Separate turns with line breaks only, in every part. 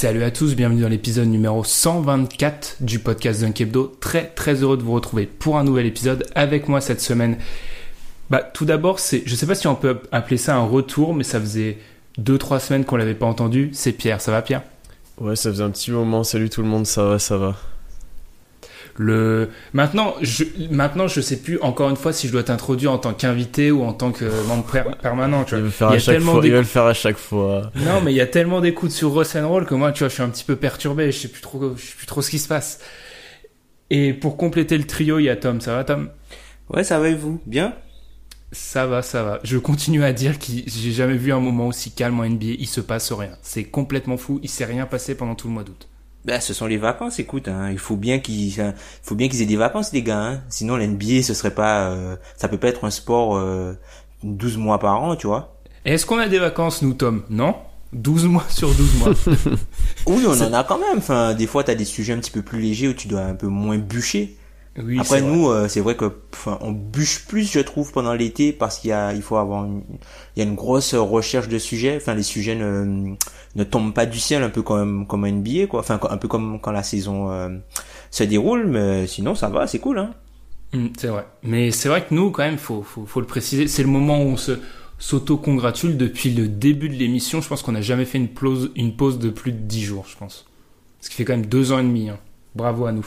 Salut à tous, bienvenue dans l'épisode numéro 124 du podcast Dunk. Très très heureux de vous retrouver pour un nouvel épisode avec moi cette semaine. Bah tout d'abord, c'est je sais pas si on peut appeler ça un retour, mais ça faisait 2-3 semaines qu'on l'avait pas entendu. C'est Pierre, ça va Pierre?
Ouais, ça faisait un petit moment. Salut tout le monde, ça va, ça va.
Le maintenant, je maintenant je sais plus encore une fois si je dois t'introduire en tant qu'invité ou en tant que membre per- permanent. Tu
Il
vois.
va le faire
Il y
à
a
chaque
tellement
fois. Il
d'écoutes-
va le faire à chaque fois.
Non, mais il y a tellement d'écoutes sur Ross and Roll que moi, tu vois, je suis un petit peu perturbé. Je sais plus trop, je sais plus trop ce qui se passe. Et pour compléter le trio, il y a Tom. Ça va, Tom?
Ouais, ça va et vous? Bien?
Ça va, ça va. Je continue à dire que j'ai jamais vu un moment aussi calme en NBA. Il se passe rien. C'est complètement fou. Il s'est rien passé pendant tout le mois d'août.
Ben, ce sont les vacances, écoute, hein. il faut bien qu'ils, hein, faut bien qu'ils aient des vacances, les gars. Hein. Sinon, l'NBA, ce serait pas, euh, ça peut pas être un sport euh, 12 mois par an, tu vois.
Est-ce qu'on a des vacances, nous, Tom? Non? 12 mois sur 12 mois.
Oui, on en a quand même. Enfin, des fois, t'as des sujets un petit peu plus légers où tu dois un peu moins bûcher.
Oui,
Après, nous, euh, c'est vrai que, enfin, on bûche plus, je trouve, pendant l'été parce qu'il y a, il faut avoir, une, il y a une grosse recherche de sujets. Enfin, les sujets ne, ne tombent pas du ciel, un peu comme, comme un NBA, quoi. Enfin, un peu comme quand la saison euh, se déroule, mais sinon, ça va, c'est cool, hein.
Mm, c'est vrai. Mais c'est vrai que nous, quand même, faut, faut, faut le préciser, c'est le moment où on se s'auto-congratule depuis le début de l'émission. Je pense qu'on n'a jamais fait une pause, une pause de plus de 10 jours, je pense. Ce qui fait quand même deux ans et demi. hein. Bravo à nous.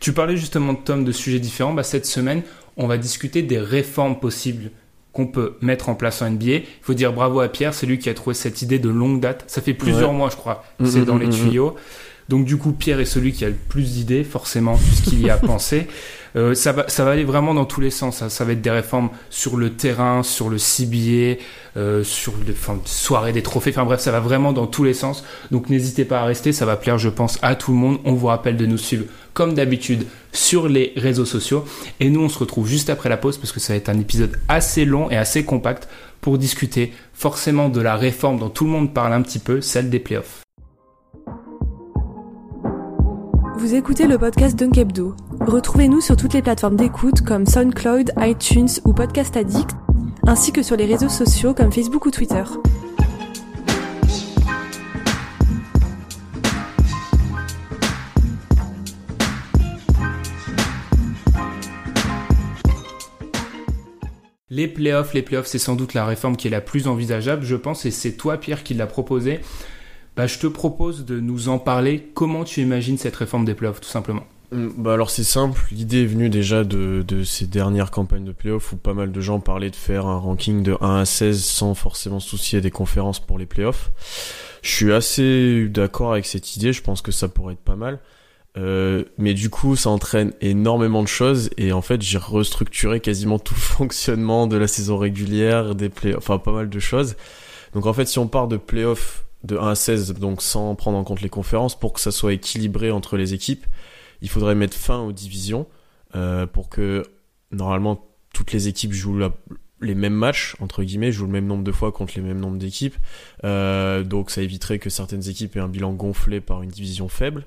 Tu parlais justement, Tom, de sujets différents. Bah, cette semaine, on va discuter des réformes possibles qu'on peut mettre en place en NBA. Il faut dire bravo à Pierre, c'est lui qui a trouvé cette idée de longue date. Ça fait plusieurs
Ouais.
mois, je crois.
Mm,
C'est
mm,
dans
mm,
les tuyaux. Donc du coup, Pierre est celui qui a le plus d'idées, forcément, puisqu'il y a pensé. Euh, ça, va, ça va aller vraiment dans tous les sens. Ça, ça va être des réformes sur le terrain, sur le CBA, euh, sur les enfin, soirées des trophées. Enfin bref, ça va vraiment dans tous les sens. Donc n'hésitez pas à rester, ça va plaire, je pense, à tout le monde. On vous rappelle de nous suivre, comme d'habitude, sur les réseaux sociaux. Et nous, on se retrouve juste après la pause, parce que ça va être un épisode assez long et assez compact pour discuter forcément de la réforme dont tout le monde parle un petit peu, celle des playoffs.
Vous écoutez le podcast Dunk Hebdo. Retrouvez-nous sur toutes les plateformes d'écoute comme SoundCloud, iTunes ou Podcast Addict, ainsi que sur les réseaux sociaux comme Facebook ou Twitter.
Les playoffs, les playoffs, c'est sans doute la réforme qui est la plus envisageable, je pense, et c'est toi, Pierre, qui l'a proposé. Bah, je te propose de nous en parler. Comment tu imagines cette réforme des playoffs, tout simplement
Hum, Bah alors c'est simple. L'idée est venue déjà de, ces dernières campagnes de playoffs où pas mal de gens parlaient de faire un ranking de 1 à 16 sans forcément soucier des conférences pour les playoffs. Je suis assez d'accord avec cette idée. Je pense que ça pourrait être pas mal. Euh, mais du coup, ça entraîne énormément de choses et en fait, j'ai restructuré quasiment tout le fonctionnement de la saison régulière, des play enfin pas mal de choses. Donc en fait, si on part de playoffs de 1 à 16, donc sans prendre en compte les conférences, pour que ça soit équilibré entre les équipes, il faudrait mettre fin aux divisions euh, pour que normalement toutes les équipes jouent les mêmes matchs entre guillemets, jouent le même nombre de fois contre les mêmes nombres d'équipes. Euh, donc ça éviterait que certaines équipes aient un bilan gonflé par une division faible.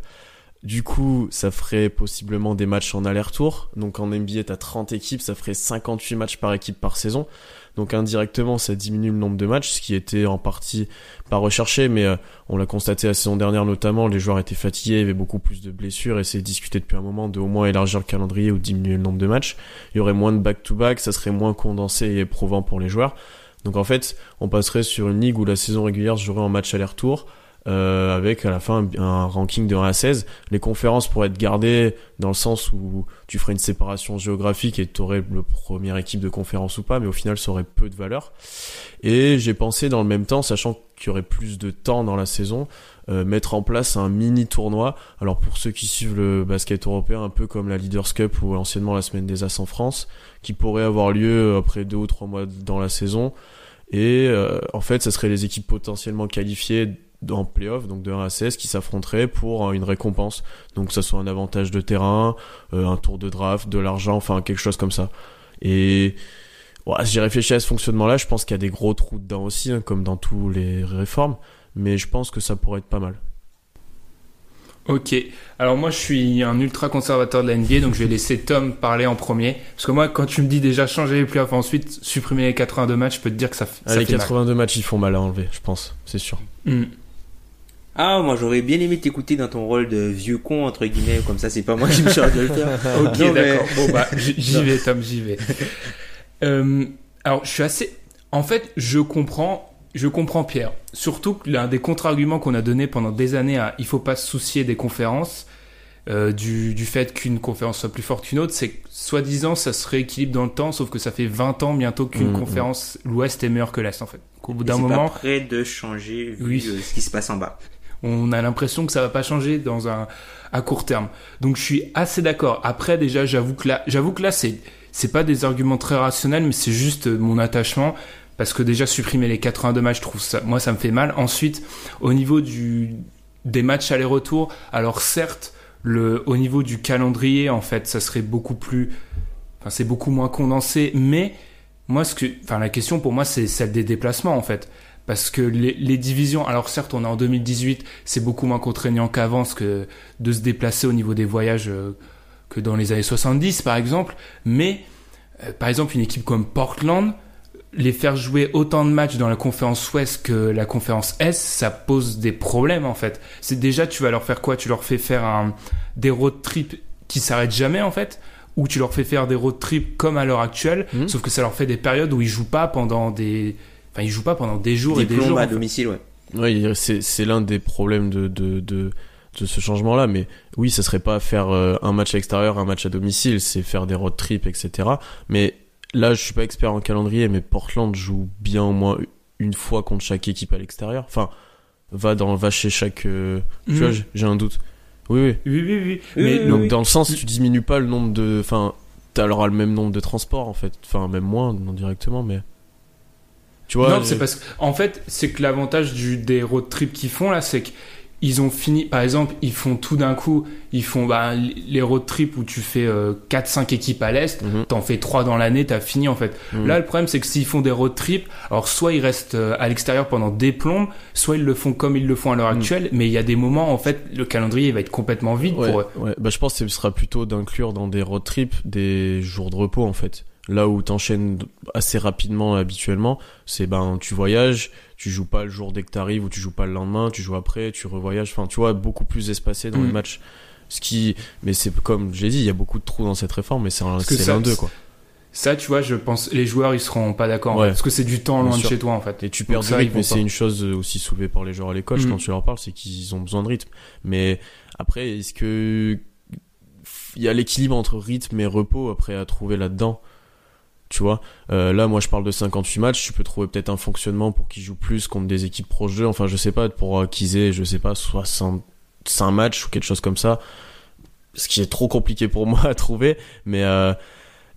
Du coup, ça ferait possiblement des matchs en aller-retour. Donc en NBA, t'as 30 équipes, ça ferait 58 matchs par équipe par saison. Donc indirectement, ça diminue le nombre de matchs, ce qui était en partie pas recherché, mais euh, on l'a constaté la saison dernière notamment, les joueurs étaient fatigués, il y avait beaucoup plus de blessures, et c'est discuté depuis un moment de au moins élargir le calendrier ou diminuer le nombre de matchs. Il y aurait moins de back-to-back, ça serait moins condensé et éprouvant pour les joueurs. Donc en fait, on passerait sur une ligue où la saison régulière se jouerait en match aller-retour, euh, avec à la fin un ranking de 1 à 16. Les conférences pourraient être gardées dans le sens où tu ferais une séparation géographique et tu aurais le première équipe de conférence ou pas, mais au final ça aurait peu de valeur. Et j'ai pensé dans le même temps, sachant qu'il y aurait plus de temps dans la saison, euh, mettre en place un mini tournoi. Alors pour ceux qui suivent le basket européen, un peu comme la Leaders Cup ou anciennement la Semaine des As en France, qui pourrait avoir lieu après deux ou trois mois dans la saison. Et euh, en fait, ça serait les équipes potentiellement qualifiées en playoff, donc de 1 à 16, qui s'affronteraient pour euh, une récompense. Donc que ça soit un avantage de terrain, euh, un tour de draft, de l'argent, enfin quelque chose comme ça. Et ouais, j'ai réfléchi à ce fonctionnement-là, je pense qu'il y a des gros trous dedans aussi, hein, comme dans tous les réformes, mais je pense que ça pourrait être pas mal.
Ok, alors moi je suis un ultra conservateur de la NBA, donc je vais laisser Tom parler en premier. Parce que moi, quand tu me dis déjà changer les playoffs, ensuite supprimer les 82 matchs, je peux te dire que ça, ça
Ah, les
fait
82 matchs, ils font mal à enlever, je pense, c'est sûr.
mal.
Ah, moi j'aurais bien aimé t'écouter dans ton rôle de vieux con, entre guillemets, comme ça c'est pas moi qui me charge de le faire.
Ok,
Non, mais-
d'accord. Bon, bah, j'y vais, Tom, j'y vais. Euh, alors, je suis assez. En fait, je comprends, je comprends Pierre. Surtout que l'un des contre-arguments qu'on a donné pendant des années à il faut pas se soucier des conférences, euh, du, du fait qu'une conférence soit plus forte qu'une autre, c'est que soi-disant ça se rééquilibre dans le temps, sauf que ça fait 20 ans bientôt qu'une
Mm,
conférence, l'Ouest est meilleur que l'Est en fait. Au bout d'un
c'est
moment,
pas prêt de changer vu
Oui.
euh, ce qui se passe en bas.
On a l'impression que ça va pas changer dans un à court terme. Donc je suis assez d'accord. Après déjà, j'avoue que là, j'avoue que là c'est c'est pas des arguments très rationnels, mais c'est juste euh, mon attachement parce que déjà supprimer les 82 matchs, je trouve ça moi ça me fait mal. Ensuite, au niveau du des matchs aller-retour, alors certes, le au niveau du calendrier en fait, ça serait beaucoup plus enfin c'est beaucoup moins condensé, mais moi ce que enfin la question pour moi c'est celle des déplacements en fait. Parce que les, les divisions, alors certes on est en 2018, c'est beaucoup moins contraignant qu'avant que de se déplacer au niveau des voyages euh, que dans les années 70 par exemple, mais euh, par exemple une équipe comme Portland, les faire jouer autant de matchs dans la conférence Ouest que la conférence Est, ça pose des problèmes en fait. C'est déjà tu vas leur faire quoi? Tu leur fais faire un, des road trips qui s'arrêtent jamais en fait? Ou tu leur fais faire des road trips comme à l'heure actuelle,
Mhm.
sauf que ça leur fait des périodes où ils jouent pas pendant des enfin ils jouent pas pendant des jours
Des
et des jours.
à domicile, ouais.
Oui, c'est c'est l'un des problèmes de, de, de, de ce changement-là, mais oui, ça serait pas faire euh, un match à l'extérieur, un match à domicile, c'est faire des road trips, etc. Mais là, je suis pas expert en calendrier, mais Portland joue bien au moins une fois contre chaque équipe à l'extérieur. Enfin, va dans va chez chaque. euh, Tu
Mhm.
vois, j'ai- j'ai un doute. Oui, oui.
Oui, oui, oui. Mais
oui,
Donc
oui.
dans le sens, tu diminues pas le nombre de. Enfin, alors le même nombre de transports en fait. Enfin, même moins, non directement, mais. Tu vois.
non, c'est parce que, en fait, c'est que l'avantage du, des road trips qu'ils font là, c'est qu'ils ont fini, par exemple, ils font tout d'un coup, ils font bah, les road trips où tu fais 4-5 équipes à l'Est,
Mhm.
t'en fais 3 dans l'année, t'as fini en fait.
Mhm.
Là, le problème, c'est que s'ils font des road trips, alors soit ils restent euh, à l'extérieur pendant des plombes, soit ils le font comme ils le font à l'heure
Mhm.
actuelle, mais il y a des moments, en fait, le calendrier va être complètement vide
Ouais,
pour eux.
ouais. Bah, je pense que ce sera plutôt d'inclure dans des road trips des jours de repos en fait. Là où t'enchaînes assez rapidement habituellement, c'est ben tu voyages, tu joues pas le jour dès que t'arrives ou tu joues pas le lendemain, tu joues après, tu revoyages. Enfin, tu vois, beaucoup plus espacé dans
Mm.
les matchs. Ce qui, mais c'est comme j'ai dit, il y a beaucoup de trous dans cette réforme, mais c'est l'un d'eux quoi.
Ça, tu vois, je pense, les joueurs, ils seront pas d'accord,
Ouais.
parce que c'est du temps loin de chez toi, en fait.
Et tu perds du rythme, mais c'est une chose aussi soulevée par les joueurs à l'école
Mm.
quand tu leur parles, c'est qu'ils ont besoin de rythme. Mais après, est-ce que il y a l'équilibre entre rythme et repos après à trouver là-dedans? Tu vois Euh, là moi je parle de 58 matchs tu peux trouver peut-être un fonctionnement pour qu'ils jouent plus contre des équipes proches enfin je sais pas pour euh, qu'ils aient je sais pas 65 matchs ou quelque chose comme ça ce qui est trop compliqué pour moi à trouver mais euh,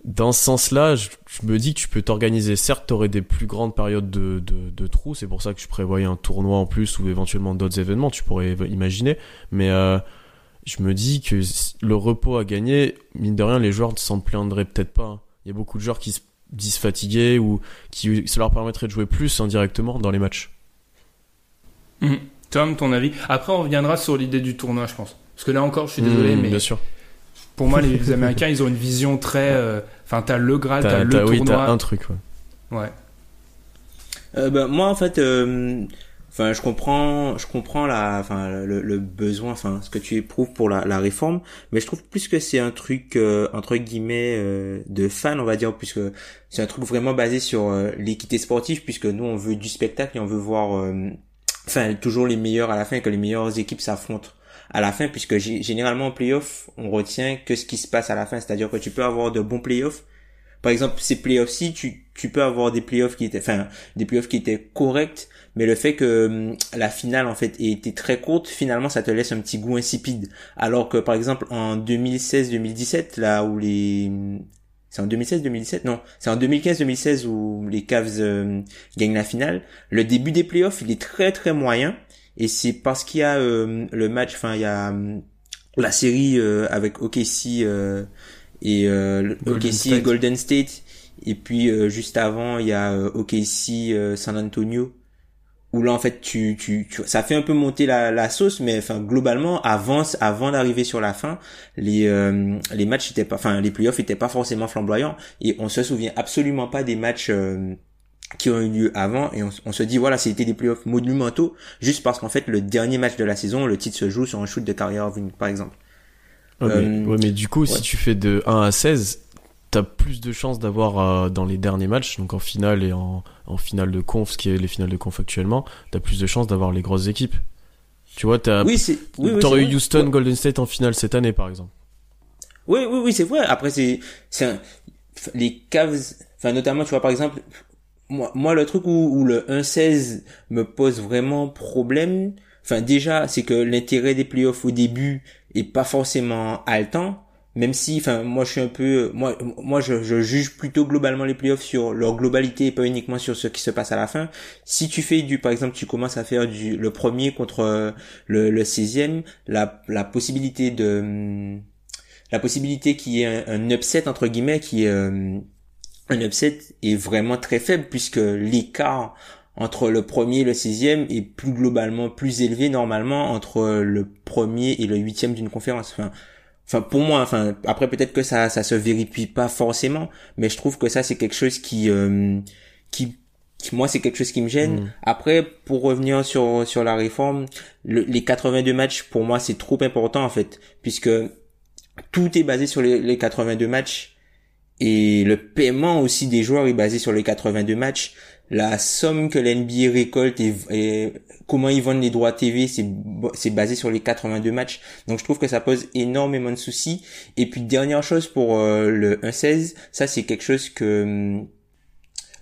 dans ce sens-là, je, me dis que tu peux t'organiser. Certes, t'aurais des plus grandes périodes de, de, de trous. C'est pour ça que je prévoyais un tournoi en plus ou éventuellement d'autres événements. Tu pourrais imaginer. Mais euh, je me dis que le repos à gagner, mine de rien, les joueurs ne s'en plaindraient peut-être pas. Il y a beaucoup de joueurs qui se disent fatigués ou qui ça leur permettrait de jouer plus indirectement dans les matchs.
Mhm. Tom, ton avis? Après, on reviendra sur l'idée du tournoi, je pense. Parce que là encore, je suis désolé,
Mmh,
mais
bien sûr.
pour moi, les Américains, ils ont une vision très. euh, Enfin, t'as le Graal, t'as le
oui, t'as
tournoi.
un truc. Ouais.
Ouais.
Euh, bah, moi en fait euh, enfin je comprends je comprends la enfin le, le besoin enfin ce que tu éprouves pour la, la réforme mais je trouve plus que c'est un truc euh, entre guillemets euh, de fan on va dire puisque c'est un truc vraiment basé sur euh, l'équité sportive puisque nous on veut du spectacle et on veut voir euh, enfin toujours les meilleurs à la fin et que les meilleures équipes s'affrontent à la fin puisque gé- généralement en playoff on retient que ce qui se passe à la fin. C'est-à-dire que tu peux avoir de bons playoffs par exemple ces playoffs-ci tu tu peux avoir des playoffs qui étaient enfin des playoffs qui étaient corrects mais le fait que hum, la finale en fait ait été très courte finalement ça te laisse un petit goût insipide. Alors que par exemple en 2016-2017 là où les c'est en 2016-2017 non c'est en 2015-2016 où les Cavs euh, gagnent la finale. Le début des playoffs il est très très moyen. Et c'est parce qu'il y a euh, le match enfin il y a hum, la série euh, avec OKC euh, et euh,
Golden
OKC et
State.
Golden State. Et puis euh, juste avant il y a euh, OKC euh, San Antonio où là en fait tu, tu, tu ça fait un peu monter la, la sauce mais enfin globalement avant avant d'arriver sur la fin les euh, les matchs étaient pas enfin les playoffs étaient pas forcément flamboyants et on se souvient absolument pas des matchs euh, qui ont eu lieu avant et on, on se dit voilà c'était des playoffs monumentaux juste parce qu'en fait le dernier match de la saison le titre se joue sur un shoot de Irving par exemple
Ouais,
Euh,
mais, ouais, mais du coup,
ouais.
si tu fais de 1 à 16, t'as plus de chances d'avoir euh, dans les derniers matchs, donc en finale et en, en finale de conf, ce qui est les finales de conf actuellement, t'as plus de chances d'avoir les grosses équipes. Tu vois, t'as,
oui oui, oui,
t'aurais eu. Houston. Golden State en finale cette année, par exemple.
Oui, oui, oui, c'est vrai. Après, c'est, c'est un- les Cavs, enfin, notamment, tu vois, par exemple, moi, moi, le truc où, où le 1-16 me pose vraiment problème, enfin, déjà, c'est que l'intérêt des playoffs au début est pas forcément haletant, même si, enfin, moi, je suis un peu, moi, moi, je, je juge plutôt globalement les playoffs sur leur globalité et pas uniquement sur ce qui se passe à la fin. Si tu fais du, par exemple, tu commences à faire du, le premier contre euh, le, le 16e, la, la possibilité de, hum, la possibilité qu'il y ait un, upset entre guillemets qui est euh, un upset est vraiment très faible puisque l'écart entre le premier et le sixième est plus globalement plus élevé normalement entre le premier et le huitième d'une conférence. Enfin pour moi, enfin après peut-être que ça ça se vérifie pas forcément, mais je trouve que ça c'est quelque chose qui euh, qui moi c'est quelque chose qui me gêne.
Mm.
Après pour revenir sur sur la réforme, le- les 82 matchs pour moi c'est trop important en fait puisque tout est basé sur les, les 82 matchs et le paiement aussi des joueurs est basé sur les 82 matchs. La somme que l'NBA récolte et, et comment ils vendent les droits TV, c'est basé sur les 82 matchs. Donc je trouve que ça pose énormément de soucis. Et puis dernière chose pour euh, le 1-16, ça c'est quelque chose que hum,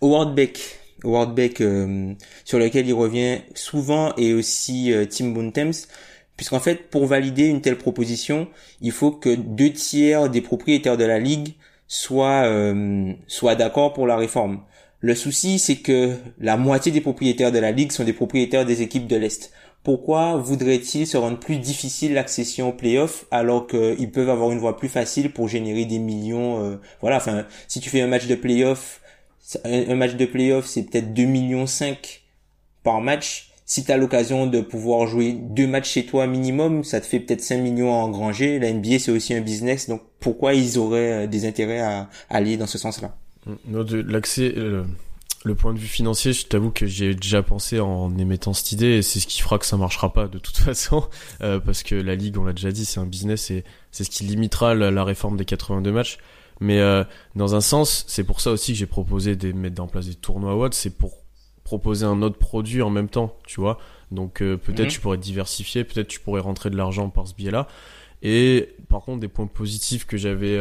Howard Beck, Howard Beck euh, sur lequel il revient souvent et aussi euh, Tim Bontemps, puisqu'en fait pour valider une telle proposition, il faut que deux tiers des propriétaires de la ligue soient euh, soient d'accord pour la réforme. Le souci, c'est que la moitié des propriétaires de la ligue sont des propriétaires des équipes de l'Est. Pourquoi voudrait-il se rendre plus difficile l'accession aux playoffs alors qu'ils peuvent avoir une voie plus facile pour générer des millions euh, Voilà, enfin, si tu fais un match de playoff, un, match de playoff, c'est peut-être 2 millions 5 par match. Si tu as l'occasion de pouvoir jouer deux matchs chez toi minimum, ça te fait peut-être 5 millions à engranger. La NBA, c'est aussi un business, donc pourquoi ils auraient euh, des intérêts à, aller dans ce sens-là?
L'accès, euh, le point de vue financier, je t'avoue que j'ai déjà pensé en émettant cette idée et c'est ce qui fera que ça marchera pas de toute façon euh, parce que la ligue, on l'a déjà dit, c'est un business et c'est ce qui limitera la, la réforme des 82 matchs. Mais euh, dans un sens, c'est pour ça aussi que j'ai proposé de mettre en place des tournois WOD, c'est pour proposer un autre produit en même temps, tu vois. Donc euh, peut-être
Mhm.
tu pourrais diversifier, peut-être tu pourrais rentrer de l'argent par ce biais-là. Et par contre, des points positifs que j'avais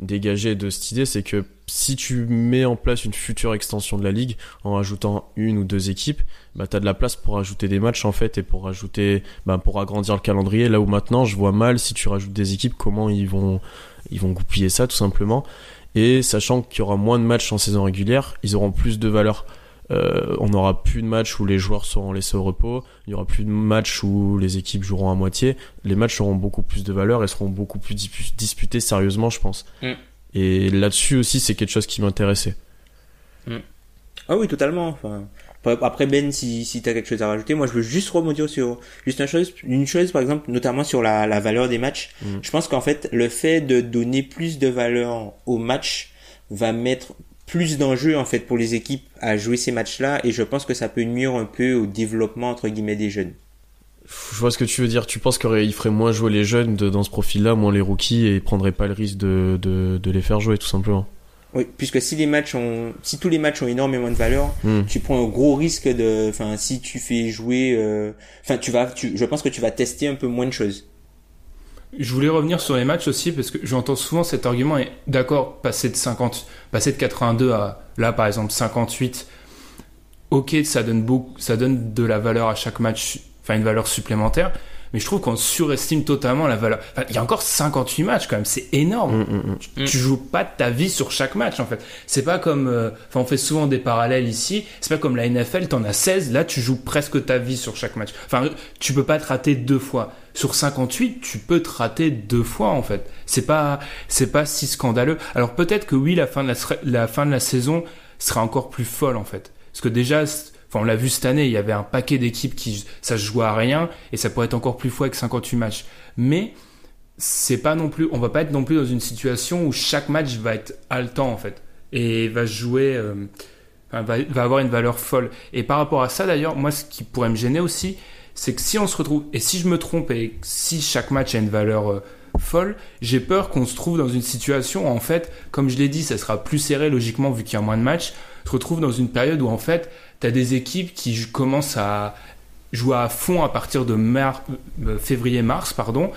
dégagés de cette idée, c'est que si tu mets en place une future extension de la ligue en rajoutant une ou deux équipes, bah t'as de la place pour ajouter des matchs en fait et pour rajouter, bah, pour agrandir le calendrier. Là où maintenant, je vois mal si tu rajoutes des équipes comment ils vont ils vont goupiller ça tout simplement. Et sachant qu'il y aura moins de matchs en saison régulière, ils auront plus de valeur. Euh, on n'aura plus de matchs où les joueurs seront laissés au repos, il y aura plus de matchs où les équipes joueront à moitié. Les matchs auront beaucoup plus de valeur et seront beaucoup plus dispu- disputés sérieusement, je pense.
Mm.
Et là-dessus aussi, c'est quelque chose qui m'intéressait.
Ah oui, totalement. Enfin, Après Ben, si, si tu as quelque chose à rajouter, moi je veux juste remonter sur juste une chose, une chose par exemple, notamment sur la, la valeur des matchs.
Mm.
Je pense qu'en fait, le fait de donner plus de valeur aux matchs va mettre plus d'enjeux en fait pour les équipes à jouer ces matchs-là et je pense que ça peut nuire un peu au développement entre guillemets des jeunes.
Je vois ce que tu veux dire. Tu penses qu'il ferait moins jouer les jeunes de, dans ce profil-là, moins les rookies, et il prendrait pas le risque de, de, de les faire jouer, tout simplement?
Oui, puisque si les matchs ont, si tous les matchs ont énormément de valeur,
Hmm.
tu prends un gros risque de, enfin, si tu fais jouer, euh, enfin, tu vas, tu, je pense que tu vas tester un peu moins de choses.
Je voulais revenir sur les matchs aussi parce que j'entends souvent cet argument et d'accord, passer de 50, passer de 82 à là par exemple 58. Ok, ça donne beaucoup, ça donne de la valeur à chaque match, enfin une valeur supplémentaire. Mais je trouve qu'on surestime totalement la valeur. Enfin, il y a encore 58 matchs quand même, c'est énorme.
Mm, mm, mm.
Tu, tu joues pas ta vie sur chaque match en fait. C'est pas comme, euh, enfin on fait souvent des parallèles ici. C'est pas comme la NFL, t'en as 16, là tu joues presque ta vie sur chaque match. Enfin, tu peux pas te rater deux fois. Sur 58, tu peux te rater deux fois en fait. C'est pas, c'est pas si scandaleux. Alors peut-être que oui, la fin de la, la fin de la saison sera encore plus folle en fait. Parce que déjà, on l'a vu cette année, il y avait un paquet d'équipes qui ça se jouait à rien et ça pourrait être encore plus fou avec 58 matchs. Mais c'est pas non plus, on va pas être non plus dans une situation où chaque match va être haletant en fait et va jouer, euh, va, avoir une valeur folle. Et par rapport à ça d'ailleurs, moi ce qui pourrait me gêner aussi, c'est que si on se retrouve et si je me trompe et si chaque match a une valeur euh, folle, j'ai peur qu'on se trouve dans une situation où en fait, comme je l'ai dit, ça sera plus serré logiquement vu qu'il y a moins de matchs, se retrouve dans une période où en fait, tu as des équipes qui commencent à jouer à fond à partir de mar- euh, février-mars, pardon,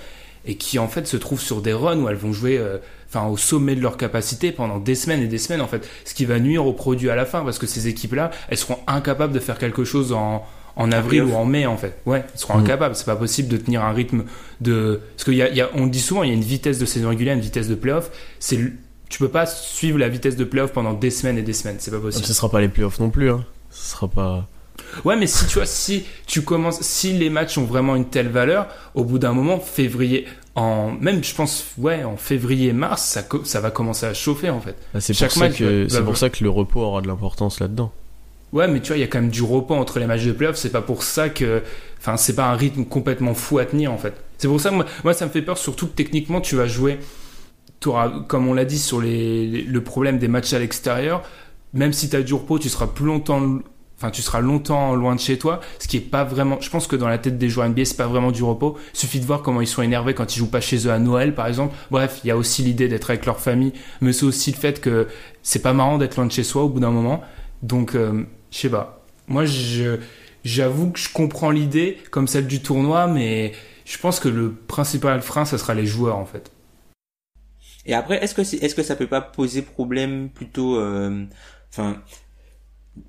et qui en fait se trouvent sur des runs où elles vont jouer euh, enfin au sommet de leur capacité pendant des semaines et des semaines en fait, ce qui va nuire au produit à la fin parce que ces équipes-là, elles seront incapables de faire quelque chose en en avril ou en mai en fait. Ouais, elles seront
Mhm.
incapables. C'est pas possible de tenir un rythme de parce qu'il y a, il y a- on dit souvent, il y a une vitesse de saison régulière, une vitesse de playoff. C'est tu peux pas suivre la vitesse de playoff pendant des semaines et des semaines, c'est pas possible.
Ce sera pas les playoffs non plus, hein. Ce sera pas.
Ouais, mais si tu vois, si tu commences, si les matchs ont vraiment une telle valeur, au bout d'un moment, février, en même, je pense, ouais, en février-mars, ça, ça va commencer à chauffer en fait.
Bah, c'est pour, ça que, c'est pour ça que le repos aura de l'importance là-dedans.
Ouais, mais tu vois, il y a quand même du repos entre les matchs de playoff. C'est pas pour ça que, enfin, c'est pas un rythme complètement fou à tenir en fait. C'est pour ça, moi, moi, ça me fait peur, surtout que techniquement, tu vas jouer, t'auras, comme on l'a dit sur les, les- le problème des matchs à l'extérieur. Même si t'as du repos, tu seras plus longtemps, enfin, tu seras longtemps loin de chez toi. Ce qui est pas vraiment, je pense que dans la tête des joueurs NBA, c'est pas vraiment du repos. Suffit de voir comment ils sont énervés quand ils jouent pas chez eux à Noël, par exemple. Bref, il y a aussi l'idée d'être avec leur famille, mais c'est aussi le fait que c'est pas marrant d'être loin de chez soi au bout d'un moment. Donc, euh, je sais pas. Moi, j'avoue que je comprends l'idée comme celle du tournoi, mais je pense que le principal frein, ça sera les joueurs, en fait.
Et après, est-ce que est-ce que ça peut pas poser problème plutôt, euh, enfin,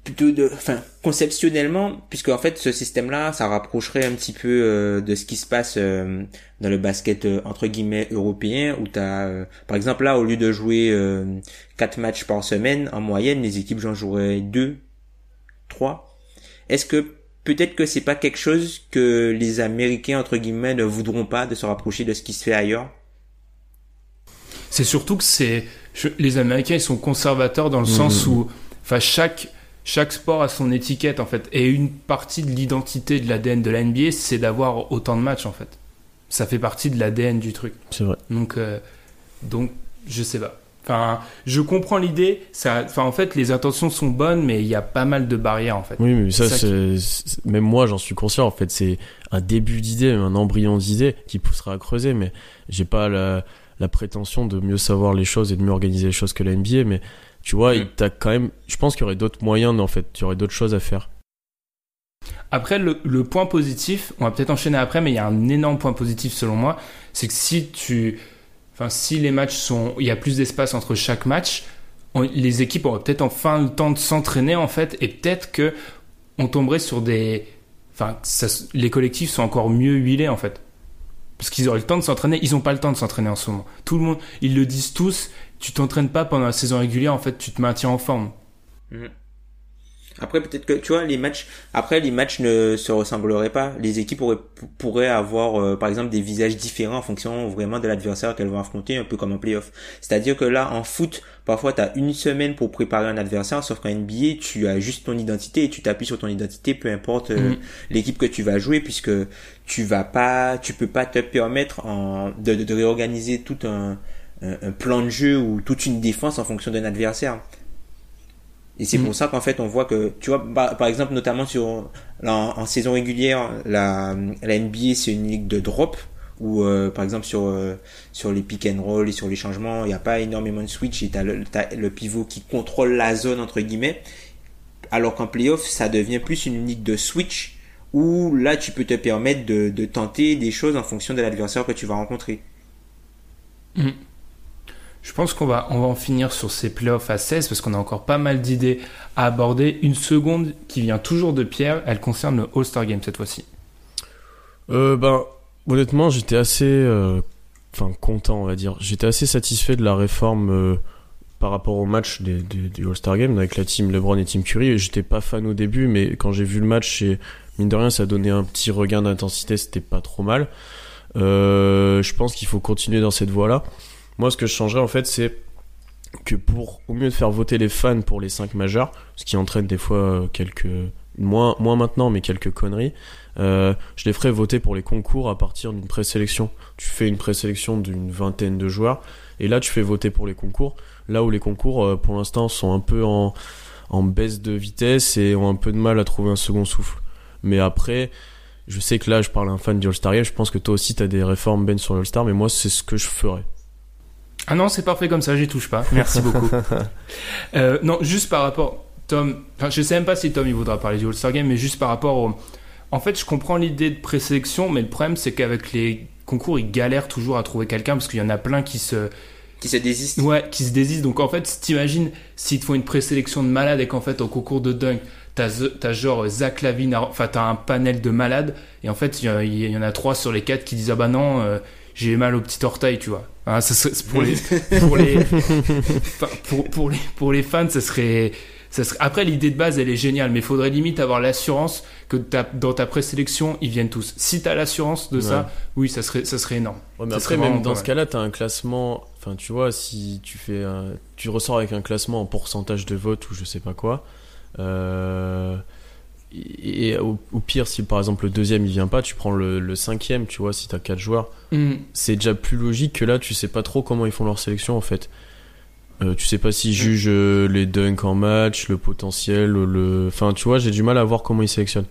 plutôt de, enfin, conceptionnellement, puisque en fait, ce système-là, ça rapprocherait un petit peu euh, de ce qui se passe euh, dans le basket euh, entre guillemets européen, où t'as, euh, par exemple, là, au lieu de jouer quatre matchs par semaine, en moyenne, les équipes j'en joueraient deux, trois. Est-ce que peut-être que c'est pas quelque chose que les Américains entre guillemets ne voudront pas de se rapprocher de ce qui se fait ailleurs?
C'est surtout que c'est je- les Américains ils sont conservateurs dans le sens où enfin chaque chaque sport a son étiquette en fait et une partie de l'identité de l'ADN de la NBA c'est d'avoir autant de matchs en fait. Ça fait partie de l'ADN du truc.
C'est vrai.
Donc euh, donc je sais pas. Enfin, je comprends l'idée, ça enfin en fait les intentions sont bonnes mais il y a pas mal de barrières en fait.
Oui, mais ça,
c'est,
même moi, j'en suis conscient. En fait, c'est un début d'idée, un embryon d'idée qui poussera à creuser. Mais j'ai pas la, la prétention de mieux savoir les choses et de mieux organiser les choses que la NBA. Mais tu vois, t'as quand même. Je pense qu'il y aurait d'autres moyens. En fait, il y aurait d'autres choses à faire.
Après, le, le point positif, on va peut-être enchaîner après, mais il y a un énorme point positif selon moi, c'est que si tu, enfin, si les matchs sont, il y a plus d'espace entre chaque match, on- les équipes auraient peut-être enfin le temps de s'entraîner en fait, et peut-être que on tomberait sur des, enfin, ça, les collectifs sont encore mieux huilés en fait, parce qu'ils auraient le temps de s'entraîner, ils n'ont pas le temps de s'entraîner en ce moment. Tout le monde, ils le disent tous, tu t'entraînes pas pendant la saison régulière, en fait, tu te maintiens en forme.
Après, peut-être que, tu vois, les matchs, après, les matchs ne se ressembleraient pas. Les équipes pourraient, pourraient avoir, euh, par exemple, des visages différents en fonction vraiment de l'adversaire qu'elles vont affronter, un peu comme en playoff. C'est-à-dire que là, en foot, parfois, tu as une semaine pour préparer un adversaire, sauf qu'en NBA, tu as juste ton identité et tu t'appuies sur ton identité, peu importe euh,
Mhm.
l'équipe que tu vas jouer, puisque tu vas pas, tu peux pas te permettre en, de, de, de réorganiser tout un, un, un plan de jeu ou toute une défense en fonction d'un adversaire. Et c'est
Mhm.
pour ça qu'en fait on voit que, tu vois, par, par exemple notamment sur en, en saison régulière, la, la NBA c'est une ligue de drop où euh, par exemple sur euh, sur les pick and roll et sur les changements, il n'y a pas énormément de switch et t'as le, t'as le pivot qui contrôle la zone entre guillemets. Alors qu'en playoff, ça devient plus une ligue de switch où là tu peux te permettre de, de tenter des choses en fonction de l'adversaire que tu vas rencontrer.
Je pense qu'on va, on va en finir sur ces playoffs à 16 parce qu'on a encore pas mal d'idées à aborder. Une seconde qui vient toujours de Pierre, elle concerne le All-Star Game cette fois-ci.
Euh, ben, honnêtement, j'étais assez, euh, enfin, content, on va dire. J'étais assez satisfait de la réforme euh, par rapport au match des, All-Star Game avec la team LeBron et team Curry. J'étais pas fan au début, mais quand j'ai vu le match, mine de rien, ça donnait un petit regain d'intensité. C'était pas trop mal. Euh, je pense qu'il faut continuer dans cette voie-là. Moi, ce que je changerais en fait, c'est que pour au mieux de faire voter les fans pour les 5 majeurs, ce qui entraîne des fois quelques moins moins maintenant, mais quelques conneries. Euh, je les ferais voter pour les concours à partir d'une présélection. Tu fais une présélection d'une vingtaine de joueurs et là tu fais voter pour les concours. Là où les concours euh, pour l'instant sont un peu en, en baisse de vitesse et ont un peu de mal à trouver un second souffle. Mais après, je sais que là je parle à un fan du All-Star Game, je pense que toi aussi tu as des réformes Ben sur l'All-Star, mais moi c'est ce que je ferais.
Ah non, c'est parfait comme ça, j'y touche pas. Merci beaucoup. Euh, non, juste par rapport, Tom, enfin, je sais même pas si Tom il voudra parler du All-Star Game, mais juste par rapport au. En fait, je comprends l'idée de présélection, mais le problème c'est qu'avec les concours, ils galèrent toujours à trouver quelqu'un parce qu'il y en a plein qui se,
Qui se désistent.
ouais, qui se désistent. Donc en fait, si t'imagines s'ils te font une présélection de malade et qu'en fait au concours de dunk, t'as, genre Zach Lavine, enfin t'as un panel de malades et en fait il y, en a trois sur les quatre qui disent ah bah non, euh, j'ai mal au petit orteil, tu vois. Hein, ça serait- c'est pour les, pour les, pour les, pour les fans, ça serait, ça serait. Après, l'idée de base, elle est géniale, mais il faudrait limite avoir l'assurance que ta- dans ta présélection, ils viennent tous. Si t'as l'assurance de
Ouais.
ça, oui, ça serait, ça serait énorme.
Ouais, mais
Ça
après, même dans ce cas-là, t'as un classement. Enfin, tu vois, si tu fais, un- tu ressors avec un classement en pourcentage de vote ou je sais pas quoi. Euh, et, au, au pire, si par exemple le deuxième il vient pas, tu prends le, le cinquième, tu vois, si t'as quatre joueurs.
Hmm.
C'est déjà plus logique que là, tu sais pas trop comment ils font leur sélection en fait. Euh, tu sais pas s'ils jugent euh, les dunks en match, le potentiel, le. Enfin, tu vois, j'ai du mal à voir comment ils sélectionnent.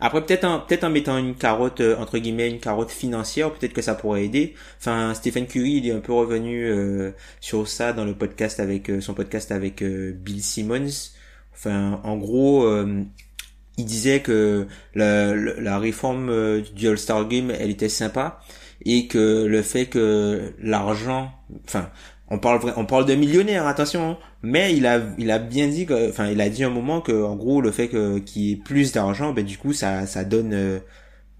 Après, peut-être en, peut-être en mettant une carotte, euh, entre guillemets, une carotte financière, peut-être que ça pourrait aider. Enfin, Stephen Curry, il est un peu revenu euh, sur ça dans le podcast avec, euh, son podcast avec euh, Bill Simmons. Enfin, en gros, euh, il disait que la, la, la réforme du All-Star Game, elle était sympa et que le fait que l'argent, enfin, on parle on parle de millionnaires, attention, hein, mais il a il a bien dit que, enfin, il a dit un moment que en gros le fait que qu'il y ait plus d'argent, ben du coup ça ça donne euh,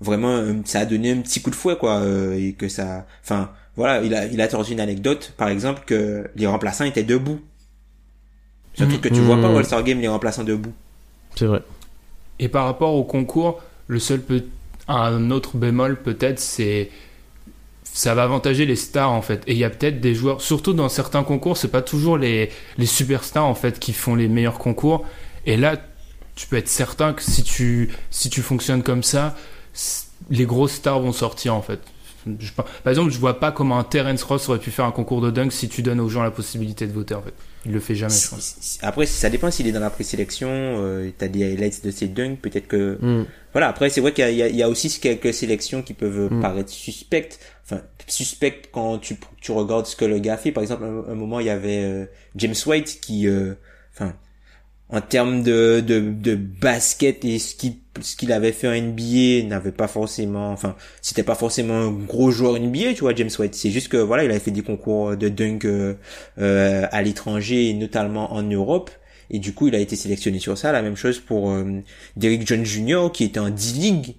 vraiment un- ça a donné un petit coup de fouet quoi euh, et que ça, enfin voilà, il a il a tordu une anecdote par exemple que les remplaçants étaient debout. C'est un truc que tu vois pas au All-Star Game les remplaçants debout.
C'est vrai.
Et par rapport au concours, le seul peut... un autre bémol peut-être, c'est ça va avantager les stars en fait. Et il y a peut-être des joueurs, surtout dans certains concours, c'est pas toujours les, les superstars en fait qui font les meilleurs concours. Et là, tu peux être certain que si tu, si tu fonctionnes comme ça, les grosses stars vont sortir en fait. Par exemple, je vois pas comment un Terence Ross aurait pu faire un concours de dunk si tu donnes aux gens la possibilité de voter en fait. Il le fait jamais, je pense.
Après, ça dépend s'il est dans la présélection, euh, t'as des highlights de ses dunks, peut-être que
Hmm.
Voilà, après, c'est vrai qu'il y a, il y a- il y a aussi quelques sélections qui peuvent
Mm.
paraître suspectes. Enfin, suspectes quand tu, tu regardes ce que le gars fait. Par exemple, un, un moment, il y avait euh, James White qui, euh, enfin, en termes de, de, de basket et ce qu'il ce qu'il avait fait en NBA n'avait pas forcément, enfin, c'était pas forcément un gros joueur NBA, tu vois, James White. C'est juste que, voilà, il avait fait des concours de dunk euh, euh, à l'étranger et notamment en Europe. Et du coup, il a été sélectionné sur ça. La même chose pour euh, Derrick Jones Jr. qui était en D-League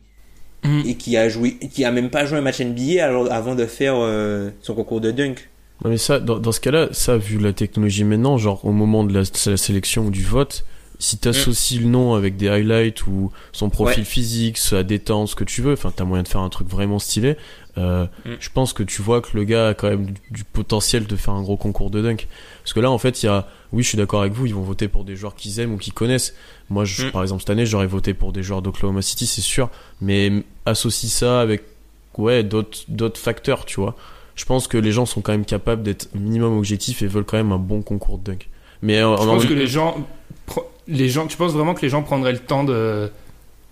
Mm.
et qui a joué, qui a même pas joué un match NBA alors, avant de faire euh, son concours de dunk.
Non, mais ça, dans, dans ce cas-là, ça, vu la technologie maintenant, genre au moment de la, de la sélection ou du vote, Si t'associes le nom avec des highlights ou son profil
Ouais.
physique, sa détente, ce que tu veux, enfin t'as moyen de faire un truc vraiment stylé. Euh,
Mm.
Je pense que tu vois que le gars a quand même du, du potentiel de faire un gros concours de dunk. Parce que là, en fait, il y a, oui, je suis d'accord avec vous, ils vont voter pour des joueurs qu'ils aiment ou qu'ils connaissent. Moi, je,
Mm.
par exemple, cette année, j'aurais voté pour des joueurs d'Oklahoma City, c'est sûr. Mais associe ça avec, ouais, d'autres, d'autres facteurs, tu vois. Je pense que les gens sont quand même capables d'être minimum objectifs et veulent quand même un bon concours de dunk. Mais euh,
Je
en-
pense
en-
que les gens, les gens, tu penses vraiment que les gens prendraient le temps de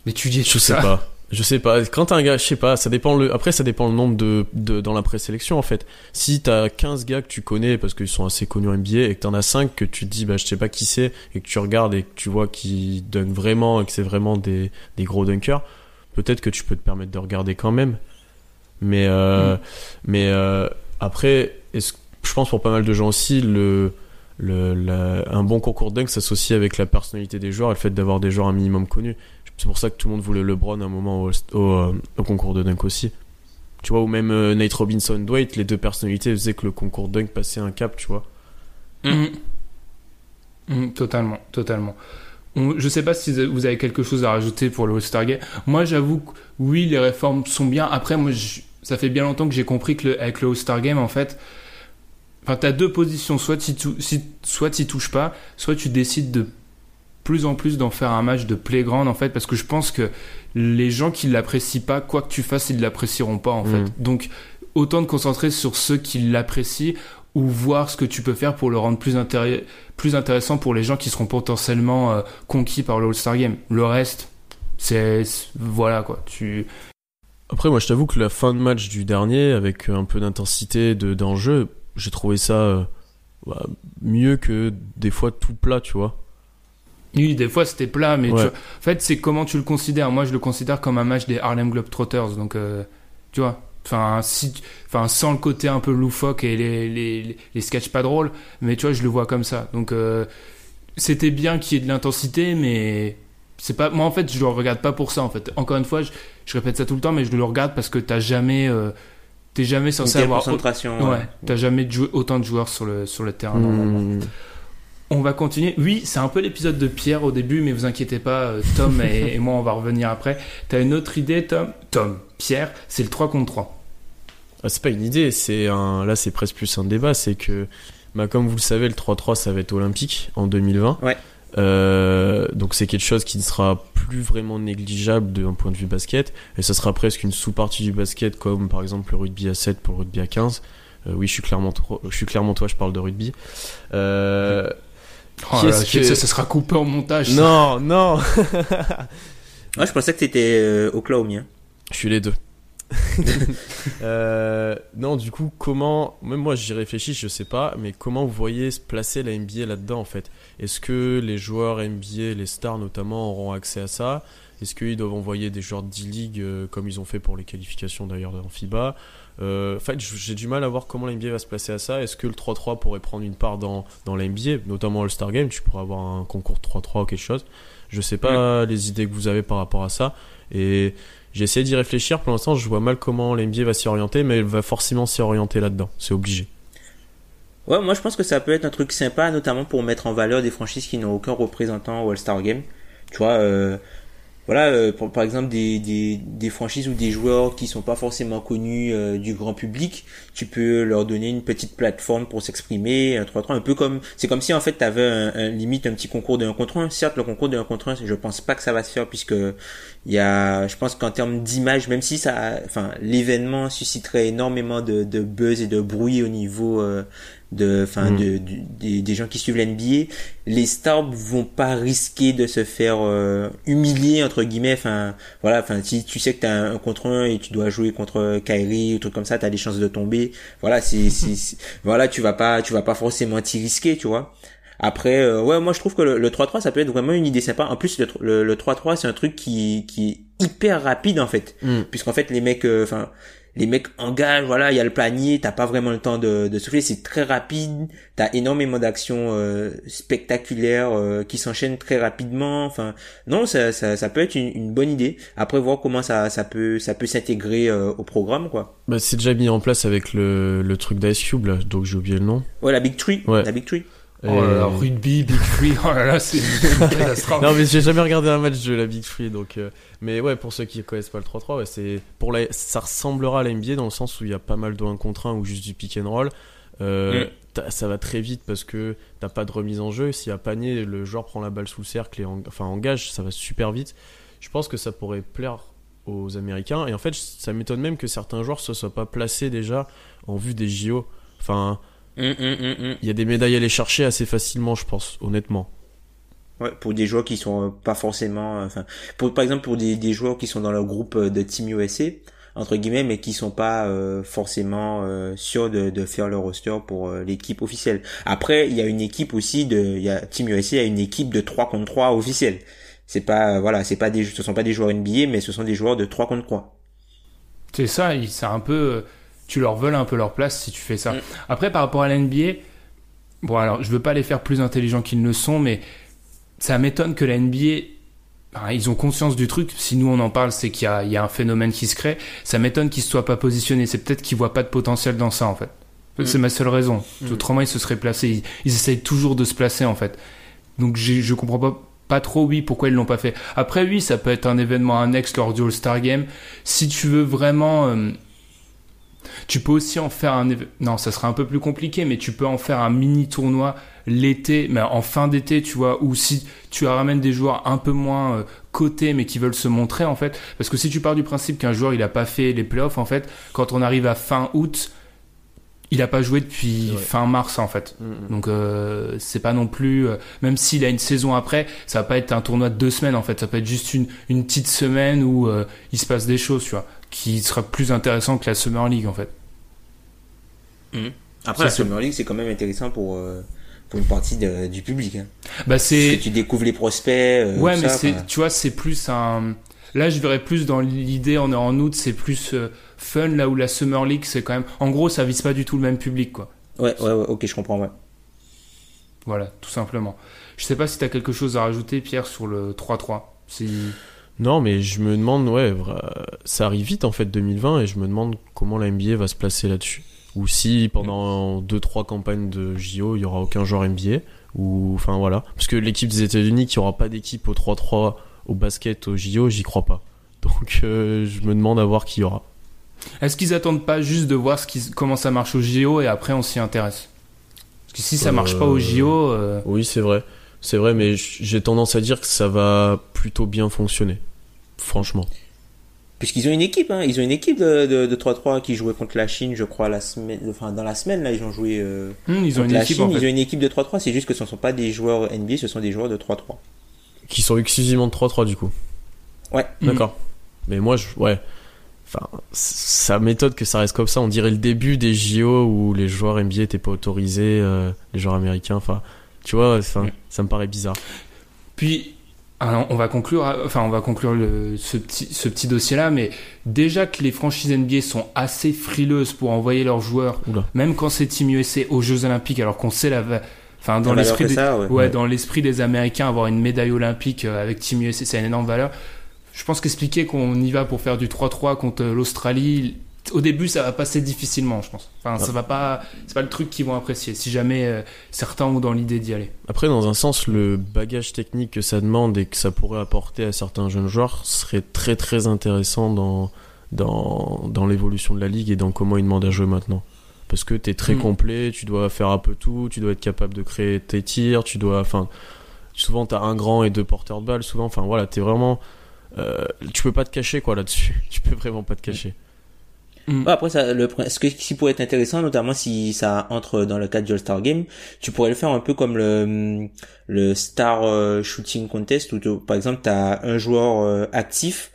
d'étudier
Je
tout
sais
ça
pas. Je sais pas. Quand t'as un gars, je sais pas, ça dépend le, après ça dépend le nombre de, de dans la présélection en fait. Si t'as 15 gars que tu connais parce qu'ils sont assez connus en NBA et que t'en as 5 que tu te dis bah je sais pas qui c'est et que tu regardes et que tu vois qu'ils dunkent vraiment et que c'est vraiment des, des gros dunkers, peut-être que tu peux te permettre de regarder quand même. Mais euh, mais euh, après est-ce je pense pour pas mal de gens aussi le le, la- un bon concours de dunk s'associe avec la personnalité des joueurs et le fait d'avoir des joueurs un minimum connus. C'est pour ça que tout le monde voulait LeBron à un moment au, au, euh, au concours de dunk aussi. Tu vois, ou même euh, Nate Robinson, Dwight, les deux personnalités faisaient que le concours de dunk passait un cap, tu vois.
Mhm. Mhm, totalement, totalement. On- je sais pas si vous avez quelque chose à rajouter pour le All-Star Game. Moi, j'avoue que oui, les réformes sont bien. Après, moi, je- ça fait bien longtemps que j'ai compris que le, avec le All-Star Game, en fait, enfin, t'as deux positions. Soit tu si, soit t'y touches pas, soit tu décides de plus en plus d'en faire un match de playground, en fait, parce que je pense que les gens qui l'apprécient pas, quoi que tu fasses, ils l'apprécieront pas, en fait. Donc, autant te concentrer sur ceux qui l'apprécient ou voir ce que tu peux faire pour le rendre plus, intér- plus intéressant pour les gens qui seront potentiellement euh, conquis par le All-Star Game. Le reste, c'est c'est- voilà quoi. Tu
Après, moi, je t'avoue que la fin de match du dernier, avec un peu d'intensité, de d'enjeu, j'ai trouvé ça euh, bah, mieux que des fois tout plat, tu vois.
oui, des fois c'était plat, mais tu vois, en fait c'est comment tu le considères. Moi, je le considère comme un match des Harlem Globetrotters, donc euh, tu vois. Enfin, si, enfin, sans le côté un peu loufoque et les, les, les sketchs pas drôles, mais tu vois, je le vois comme ça. Donc, euh, c'était bien qu'il y ait de l'intensité, mais c'est pas, moi en fait, je le regarde pas pour ça en fait. Encore une fois, je, je répète ça tout le temps, mais je le regarde parce que t'as jamais, euh, t'es jamais censé avoir,
concentration.
ouais, t'as jamais joué autant de joueurs sur le sur le terrain. normalement.
Hmm.
On va continuer. Oui, c'est un peu l'épisode de Pierre au début, mais vous inquiétez pas, euh, Tom et, et moi, on va revenir après. T'as une autre idée, Tom? Tom, Pierre, c'est le 3 contre 3.
Ah, c'est pas une idée, c'est un, là, c'est presque plus un débat, c'est que, bah, comme vous le savez, le 3-3, ça va être olympique en 2020.
Ouais.
Euh, donc c'est quelque chose qui ne sera plus vraiment négligeable d'un point de vue basket et ce sera presque une sous-partie du basket comme par exemple le rugby à 7 pour le rugby à 15 Euh, oui je suis clairement trop- je suis clairement toi je parle de rugby euh,
Oh là
que-
ça, ça sera coupé en montage. ça.
non non
Moi, je pensais que t'étais euh, Oklahoma. hein.
Je suis les deux. Euh, non, du coup, comment, même moi j'y réfléchis, je sais pas, mais comment vous voyez se placer la NBA là-dedans en fait? Est-ce que les joueurs NBA, les stars notamment, auront accès à ça? Est-ce qu'ils doivent envoyer des joueurs de D-League euh, comme ils ont fait pour les qualifications d'ailleurs en FIBA? Euh, En fait, j'ai du mal à voir comment la NBA va se placer à ça. Est-ce que le 3-3 pourrait prendre une part dans, dans la NBA, notamment All-Star Game Tu pourrais avoir un concours de 3-3 ou quelque chose. Je sais pas les idées que vous avez par rapport à ça. Et j'ai essayé d'y réfléchir. Pour l'instant, je vois mal comment l'NBA va s'y orienter, mais elle va forcément s'y orienter là-dedans. C'est obligé.
Ouais, moi je pense que ça peut être un truc sympa, notamment pour mettre en valeur des franchises qui n'ont aucun représentant au All-Star Game. Tu vois, euh, voilà, euh, par exemple des, des, des franchises ou des joueurs qui sont pas forcément connus euh, du grand public, tu peux leur donner une petite plateforme pour s'exprimer, un 3-3, un peu comme, c'est comme si en fait tu avais un, un- limite un petit concours de 1 contre 1. Certes, le concours de 1 contre 1, je pense pas que ça va se faire puisque il y a, je pense qu'en termes d'image, même si ça, enfin, l'événement susciterait énormément de, de buzz et de bruit au niveau euh, de, enfin,
Mm.
de, du- des, des gens qui suivent l'NBA, les stars vont pas risquer de se faire euh, humilier entre guillemets. Enfin, voilà, enfin, si tu sais que t'as un, un contre un et tu dois jouer contre Kyrie ou truc comme ça, t'as des chances de tomber. Voilà, c'est, voilà, tu vas pas, tu vas pas forcément t'y risquer, tu vois. Après, euh, ouais, moi je trouve que le, le 3-3 ça peut être vraiment une idée sympa. En plus, le, tr- le, le 3-3 c'est un truc qui, qui est hyper rapide en fait,
Mm.
puisqu'en fait les mecs, euh, les mecs engagent, voilà, il y a le panier, t'as pas vraiment le temps de, de souffler, c'est très rapide, t'as énormément d'actions euh, spectaculaires euh, qui s'enchaînent très rapidement. Enfin, non, ça, ça, ça peut être une, une bonne idée. Après, voir comment ça, ça peut, ça peut s'intégrer euh, au programme, quoi.
Bah, c'est déjà mis en place avec le, le truc d'Ice Cube, là, donc j'ai oublié le nom.
Ouais, la Big Tree,
Ouais.
la Big Tree.
Oh là là, rugby, Big Free, oh là là, c'est une catastrophe.
non mais j'ai jamais regardé un match de la Big Free donc euh, mais ouais pour ceux qui connaissent pas le 3-3 ouais, c'est pour la ça ressemblera à la NBA dans le sens où il y a pas mal de 1 contre 1 ou juste du pick and roll. Euh, t'as- ça va très vite parce que t'as pas de remise en jeu. S'il y a panier le joueur prend la balle sous le cercle et en- enfin engage ça va super vite. Je pense que ça pourrait plaire aux Américains. Et en fait ça m'étonne même que certains joueurs se soient pas placés déjà en vue des JO enfin
Hum, hum, hum.
il y a des médailles à aller chercher assez facilement je pense honnêtement
Ouais, pour des joueurs qui sont euh, pas forcément, euh, enfin, pour par exemple pour des, des joueurs qui sont dans le groupe euh, de Team USA entre guillemets, mais qui sont pas euh, forcément euh, sûrs de, de faire le roster pour euh, l'équipe officielle. Après, il y a une équipe aussi de, il y a Team USA a une équipe de 3 contre 3 officielle. C'est pas, euh, voilà, c'est pas des, ce sont pas des joueurs NBA, mais ce sont des joueurs de 3 contre 3.
C'est ça, il- c'est un peu. Tu leur voles un peu leur place si tu fais ça.
Mm.
Après, par rapport à la NBA, bon, alors, je veux pas les faire plus intelligents qu'ils ne sont, mais ça m'étonne que la NBA. enfin, ils ont conscience du truc. Si nous on en parle, c'est qu'il y y a un phénomène qui se crée. Ça m'étonne qu'ils se soient pas positionnés. C'est peut-être qu'ils voient pas de potentiel dans ça en fait. C'est ma seule raison. Autrement, ils se seraient placés. Ils, ils essayent toujours de se placer en fait. Donc je comprends pas pas trop oui pourquoi ils l'ont pas fait. Après oui, ça peut être un événement annexe lors du All-Star Game. Si tu veux vraiment euh, tu peux aussi en faire un non, ça sera un peu plus compliqué mais tu peux en faire un mini tournoi l'été mais en fin d'été, tu vois, ou si tu ramènes des joueurs un peu moins euh, cotés mais qui veulent se montrer en fait parce que si tu pars du principe qu'un joueur il a pas fait les playoffs en fait, quand on arrive à fin août, il a pas joué depuis
Ouais.
fin mars en fait. Donc euh, c'est pas non plus euh, même s'il a une saison après, ça va pas être un tournoi de deux semaines en fait, ça peut être juste une une petite semaine où euh, il se passe des choses, tu vois, qui sera plus intéressant que la Summer League en fait.
Après,
Ça,
la Summer League, c'est quand même intéressant pour euh, pour une partie de- du public. Hein.
Bah
Parce
c'est
que tu découvres les prospects. euh,
ouais, mais
ça,
c'est tu vois, c'est plus un Là, je verrais plus dans l'idée, on est en août, c'est plus euh, fun, là où la Summer League, c'est quand même... En gros, ça vise pas du tout le même public, quoi.
Ouais, ouais, ouais, ok, je comprends, ouais.
Voilà, tout simplement. Je sais pas si t'as quelque chose à rajouter, Pierre, sur le 3-3. Si...
Non, mais je me demande, ouais, ça arrive vite en fait 2020 et je me demande comment la NBA va se placer là-dessus. Ou si pendant 2-3 campagnes de JO, il y aura aucun joueur NBA. Ou, enfin voilà. Parce que l'équipe des États-Unis, qui aura pas d'équipe au 3-3 au basket au JO, j'y crois pas. Donc euh, je me demande à voir qui y aura.
Est-ce qu'ils attendent pas juste de voir ce qui, comment ça marche au JO et après on s'y intéresse? Parce que si ça marche pas au
Euh,
JO, euh,
Oui, c'est vrai. C'est vrai, mais j'ai tendance à dire que ça va plutôt bien fonctionner. Franchement.
Puisqu'ils ont une équipe, hein. Ils ont une équipe de, de, de 3-3 qui jouait contre la Chine, je crois, la semaine, enfin, dans la semaine, là, ils ont joué, euh,
hmm, ils ont
contre
une
la
équipe
Chine,
en
ils ont une équipe de 3-3, c'est juste que ce ne sont pas des joueurs NBA, ce sont des joueurs de 3-3.
Qui sont exclusivement de 3-3 du coup.
Ouais.
Mhm.
D'accord. Mais moi, je, ouais. Enfin, ça m'étonne que ça reste comme ça. On dirait le début des JO où les joueurs NBA étaient pas autorisés, euh, les joueurs américains. Enfin, tu vois,
Mm.
ça me paraît bizarre.
Puis, alors, on va conclure, enfin, on va conclure le- ce petit, ce petit dossier-là, mais déjà que les franchises NBA sont assez frileuses pour envoyer leurs joueurs,
Oula.
même quand c'est Team USA aux Jeux Olympiques, alors qu'on sait la, enfin, dans
La valeur
l'esprit des,
ça, ouais.
ouais, dans l'esprit des Américains, avoir une médaille olympique euh, avec Team USA, c'est une énorme valeur. Je pense qu'expliquer qu'on y va pour faire du 3-3 contre l'Australie, au début, ça va passer difficilement, je pense. Enfin, ça va pas, c'est pas le truc qu'ils vont apprécier. Si jamais euh, certains ont dans l'idée d'y aller.
Après, dans un sens, le bagage technique que ça demande et que ça pourrait apporter à certains jeunes joueurs serait très très intéressant dans, dans, dans l'évolution de la ligue et dans comment ils demandent à jouer maintenant. Parce que t'es très
Mm.
complet, tu dois faire un peu tout, tu dois être capable de créer tes tirs, tu dois, enfin, souvent t'as un grand et deux porteurs de balles, souvent, enfin voilà, t'es vraiment, euh, tu peux pas te cacher quoi là-dessus, tu peux vraiment pas te cacher.
Ouais, après, ça, le, ce que- ce qui pourrait être intéressant, notamment si ça entre dans le cadre du All-Star Game, tu pourrais le faire un peu comme le, le Star euh, Shooting Contest, où tu- par exemple, tu as un joueur euh, actif,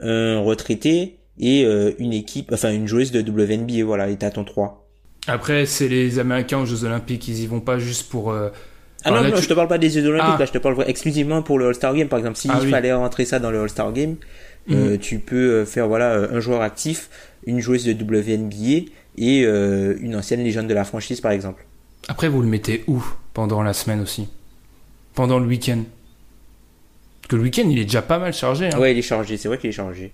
un retraité et euh, une équipe, enfin une joueuse de WNBA, voilà, et t'as ton 3.
Après, c'est les Américains aux Jeux Olympiques, ils y vont pas juste pour. euh,
Ah non,
là,
non,
tu-
je te parle pas des Jeux Olympiques,
Ah.
là, je te parle exclusivement pour le All-Star Game. Par exemple, s'il
Ah oui.
fallait rentrer ça dans le All-Star Game, euh, tu peux faire voilà un joueur actif, une joueuse de WNBA et euh, une ancienne légende de la franchise, par exemple.
Après, vous le mettez où pendant la semaine aussi? Pendant le week-end? Parce que le week-end, il est déjà pas mal chargé. Hein.
Ouais, il est chargé, c'est vrai qu'il est chargé.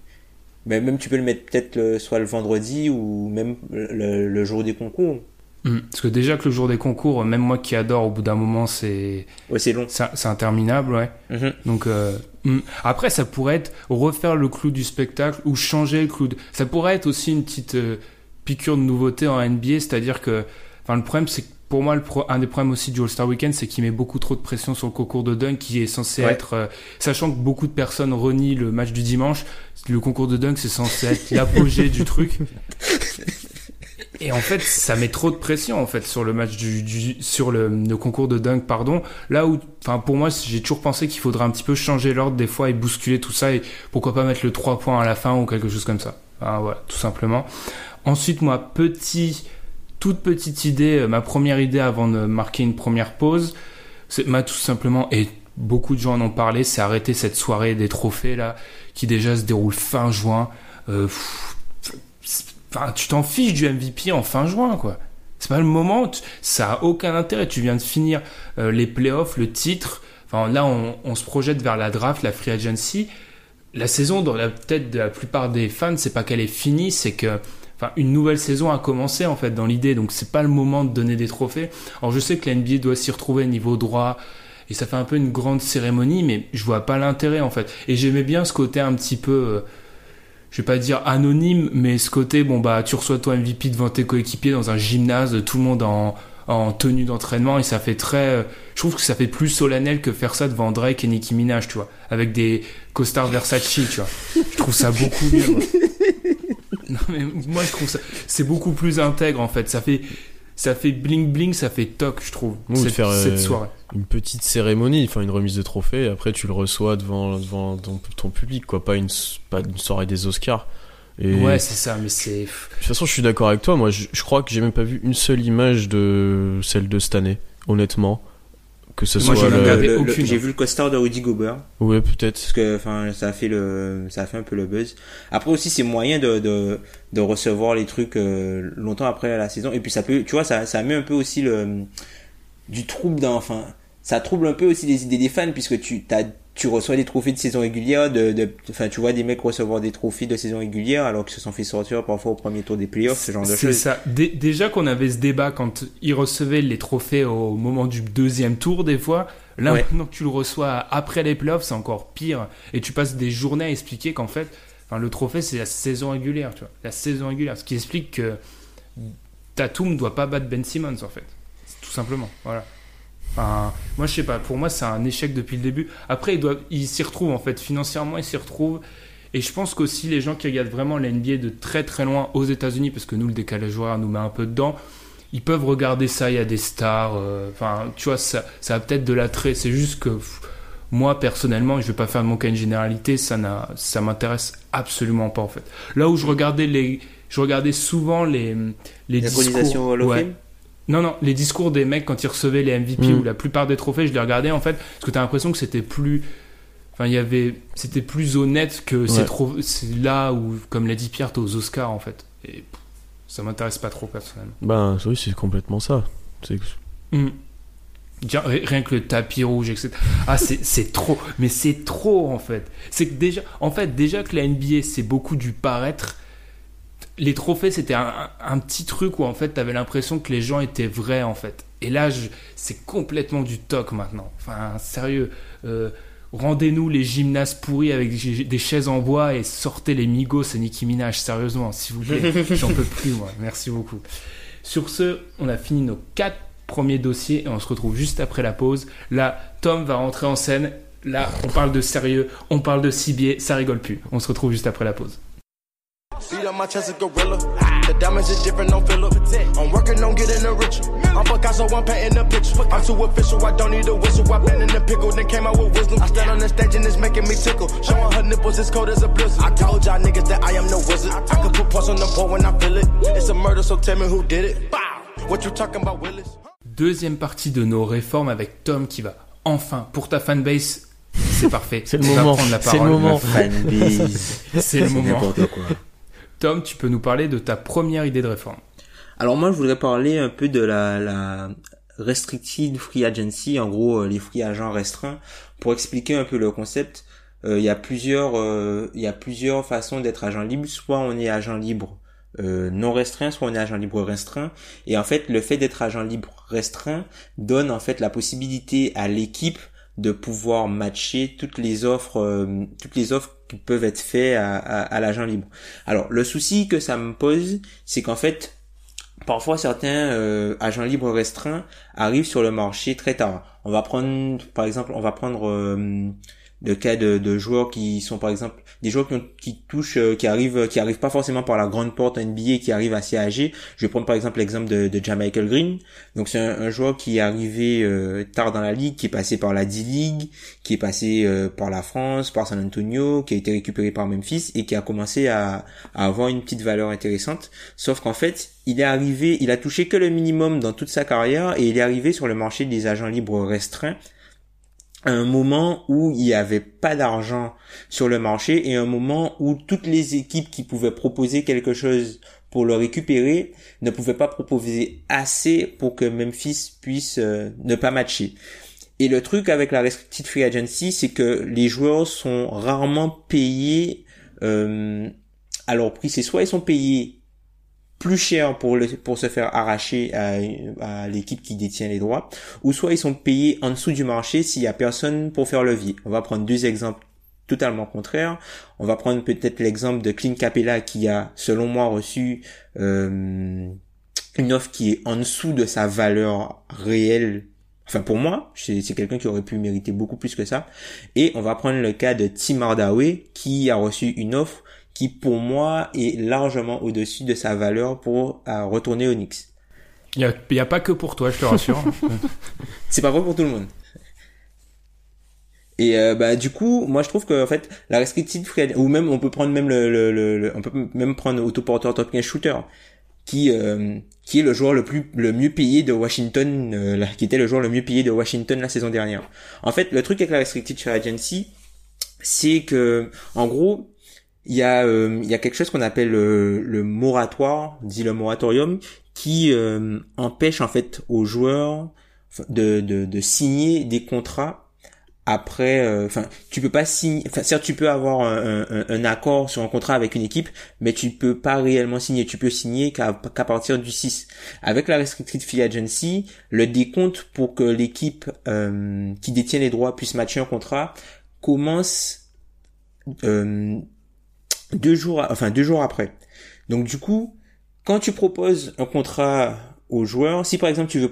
Mais même tu peux le mettre peut-être le- soit le vendredi ou même le, le jour des concours.
Mm. Parce que déjà que le jour des concours, même moi qui adore, au bout d'un moment, c'est
Ouais, c'est long.
c'est interminable, ouais.
Mhm.
Donc euh, mm. après, ça pourrait être refaire le clou du spectacle ou changer le clou. De... Ça pourrait être aussi une petite euh, piqûre de nouveauté en NBA, c'est-à-dire que, enfin, le problème, c'est que pour moi, le pro- un des problèmes aussi du All-Star Weekend, c'est qu'il met beaucoup trop de pression sur le concours de dunk qui est censé
Ouais.
être, euh, sachant que beaucoup de personnes renient le match du dimanche, le concours de dunk, c'est censé être l'apogée du truc. Et en fait, ça met trop de pression en fait sur le match du, du sur le, le concours de dunk, pardon. Là où, enfin pour moi, j'ai toujours pensé qu'il faudrait un petit peu changer l'ordre des fois et bousculer tout ça et pourquoi pas mettre le 3 points à la fin ou quelque chose comme ça. Voilà, tout simplement. Ensuite, moi, petit, toute petite idée, euh, ma première idée avant de marquer une première pause, c'est m'a tout simplement et beaucoup de gens en ont parlé, c'est arrêter cette soirée des trophées là qui déjà se déroule fin juin. Euh, Enfin, tu t'en fiches du MVP en fin juin, quoi. C'est pas le moment. Ça a aucun intérêt. Tu viens de finir euh, les playoffs, le titre. Enfin, là, on, on se projette vers la draft, la free agency. La saison, dans la tête de la plupart des fans, c'est pas qu'elle est finie, c'est que, enfin, une nouvelle saison a commencé en fait dans l'idée. Donc, c'est pas le moment de donner des trophées. Alors, je sais que la NBA doit s'y retrouver niveau droit. Et ça fait un peu une grande cérémonie, mais je vois pas l'intérêt en fait. Et j'aimais bien ce côté un petit peu, euh, je vais pas dire anonyme, mais ce côté, bon bah tu reçois toi MVP devant tes coéquipiers dans un gymnase, tout le monde en, en tenue d'entraînement, et ça fait très, euh, je trouve que ça fait plus solennel que faire ça devant Drake et Nicki Minaj, tu vois, avec des costards Versace, tu vois. Je trouve ça beaucoup mieux. moi. Non mais moi je trouve ça, c'est beaucoup plus intègre en fait. Ça fait, ça fait bling bling, ça fait toc, je trouve.
Ou
cette,
faire, euh,
cette soirée.
Une petite cérémonie, enfin une remise de trophée, et après tu le reçois devant, devant ton, ton public, quoi, pas une, pas une soirée des Oscars. Et
Ouais, c'est ça, mais c'est.
de toute façon, je suis d'accord avec toi. Moi, je, je crois que j'ai même pas vu une seule image de celle de cette année, honnêtement. Que ce
Moi,
soit
j'ai
le...
regardé
le- le-
aucune.
j'ai vu le costard de Rudy Gobert.
Ouais, peut-être.
Parce que, enfin, ça a fait le, ça a fait un peu le buzz. Après aussi, c'est moyen de, de, de recevoir les trucs euh, longtemps après la saison. Et puis ça peut, tu vois, ça, ça met un peu aussi le, du trouble dans, enfin, ça trouble un peu aussi les idées des fans puisque tu, t'as, tu reçois des trophées de saison régulière, de, de, enfin, tu vois des mecs recevoir des trophées de saison régulière alors qu'ils se sont fait sortir parfois au premier tour des playoffs, ce genre de
C'est
choses.
ça. Dé- déjà qu'on avait ce débat quand ils recevaient les trophées au moment du deuxième tour, des fois. Là,
Ouais.
maintenant que tu le reçois après les playoffs, c'est encore pire. Et tu passes des journées à expliquer qu'en fait, enfin, le trophée, c'est la saison régulière, tu vois. La saison régulière. Ce qui explique que Tatum ne doit pas battre Ben Simmons, en fait. Tout simplement. Voilà. Enfin, moi, je sais pas. Pour moi, c'est un échec depuis le début. Après, il, doit, il s'y retrouve, en fait. Financièrement, il s'y retrouve. Et je pense qu'aussi, les gens qui regardent vraiment la NBA de très très loin aux États-Unis, parce que nous, le décalage horaire nous met un peu dedans, ils peuvent regarder ça. Il y a des stars. euh, Enfin, tu vois, ça, ça a peut-être de l'attrait. C'est juste que pff, moi, personnellement, je vais pas faire de mon cas une généralité. Ça, n'a, ça m'intéresse absolument pas, en fait. Là où je regardais les. Je regardais souvent les, les discours. Ouais. Non, non, les discours des mecs quand ils recevaient les MVP
Mm.
ou la plupart des trophées, je les regardais en fait, parce que t'as l'impression que c'était plus. Enfin, il y avait. C'était plus honnête que c'est
Ouais.
trop. C'est là où, comme l'a dit Pierre, t'es aux Oscars en fait. Et ça m'intéresse pas trop personnellement.
Ben, oui, c'est complètement ça. C'est
Mm. Rien que le tapis rouge, etc. Ah, c'est c'est trop. Mais c'est trop, en fait. C'est que déjà, en fait, déjà que la NBA, c'est beaucoup du paraître. Les trophées, c'était un, petit truc où, en fait, t'avais l'impression que les gens étaient vrais, en fait. Et là, c'est complètement du toc maintenant. Enfin, sérieux. euh, Rendez-nous les gymnases pourris avec des des chaises en bois et sortez les Migos et Nicki Minaj, sérieusement, s'il vous plaît. J'en peux plus, moi. Merci beaucoup. Sur ce, on a fini nos quatre premiers dossiers et on se retrouve juste après la pause. Là, Tom va rentrer en scène. Là, on parle de sérieux, on parle de cibier, ça rigole plus. On se retrouve juste après la pause.
Beat up my chest a gorilla. The diamonds is different, no Philip. I'm working on getting a richer. I'm Picasso, I'm painting the picture. I'm too official, I don't need a whistle. I been in the pickle, then came out with wisdom. I stand on the stage and it's making me tickle. Showing her nipples, it's cold as a blizzard. I told y'all niggas that I am no wizard. I can put pulse on the pole when I feel it. It's a murder, so tell me who did it. Bow. What you talking about, Willis?
Deuxième partie de nos réformes avec Tom qui va enfin, pour ta fanbase, c'est parfait.
C'est le
va
moment, c'est le moment.
Fanbase.
C'est le moment.
Quoi.
Tom, tu peux nous parler de ta première idée de réforme.
Alors moi, je voudrais parler un peu de la, la restricted free agency, en gros euh, les free agents restreints, pour expliquer un peu le concept. euh, Il y a plusieurs, euh, il y a plusieurs façons d'être agent libre. Soit on est agent libre non restreint, soit on est agent libre restreint. Et en fait, le fait d'être agent libre restreint donne en fait la possibilité à l'équipe de pouvoir matcher toutes les offres, toutes les offres peuvent être faites à, à, l'agent libre. Alors, le souci que ça me pose, c'est qu'en fait, parfois certains euh, agents libres restreints arrivent sur le marché très tard. On va prendre, par exemple, on va prendre le cas de, de, joueurs qui sont par exemple des joueurs qui, qui touchent euh, qui arrivent qui arrivent pas forcément par la grande porte NBA qui arrivent assez âgés. Je vais prendre par exemple l'exemple de, de Michael Green. Donc c'est un, joueur qui est arrivé euh, tard dans la ligue qui est passé par la D-League qui est passé euh, par la France par San Antonio qui a été récupéré par Memphis et qui a commencé à, à avoir une petite valeur intéressante. Sauf qu'en fait il est arrivé il a touché que le minimum dans toute sa carrière et il est arrivé sur le marché des agents libres restreints un moment où il n'y avait pas d'argent sur le marché et un moment où toutes les équipes qui pouvaient proposer quelque chose pour le récupérer ne pouvaient pas proposer assez pour que Memphis puisse euh, ne pas matcher. Et le truc avec la restricted free agency, c'est que les joueurs sont rarement payés euh, à leur prix. C'est soit ils sont payés plus cher pour le, pour se faire arracher à, à l'équipe qui détient les droits, ou soit ils sont payés en dessous du marché s'il y a personne pour faire levier. On va prendre deux exemples totalement contraires. On va prendre peut-être l'exemple de Clint Capella qui a, selon moi, reçu euh, une offre qui est en dessous de sa valeur réelle. Enfin, pour moi, c'est quelqu'un qui aurait pu mériter beaucoup plus que ça. Et on va prendre le cas de Tim Hardaway qui a reçu une offre qui pour moi est largement au-dessus de sa valeur pour euh, retourner au Knicks.
Il n'y a, pas que pour toi, je te rassure.
c'est pas vrai pour tout le monde. Et euh, bah du coup, moi je trouve que en fait la restricted free ou même on peut prendre même le, le, on peut même prendre autoporteur top 15 shooter qui euh, qui est le joueur le plus le mieux payé de Washington qui était le joueur le mieux payé de Washington la saison dernière. En fait, le truc avec la restricted free agency, c'est que en gros, il y a euh, il y a quelque chose qu'on appelle le, le, moratoire, dit le moratorium, qui euh, empêche en fait aux joueurs de, de, de signer des contrats après euh, enfin tu peux pas signer enfin certes tu peux avoir un, un, un, accord sur un contrat avec une équipe mais tu peux pas réellement signer. Tu peux signer qu'à partir du 6 avec la restricted free agency le décompte pour que l'équipe qui détient les droits puisse matcher un contrat commence euh, deux jours, enfin deux jours après. Donc du coup, quand tu proposes un contrat aux joueurs, si par exemple tu veux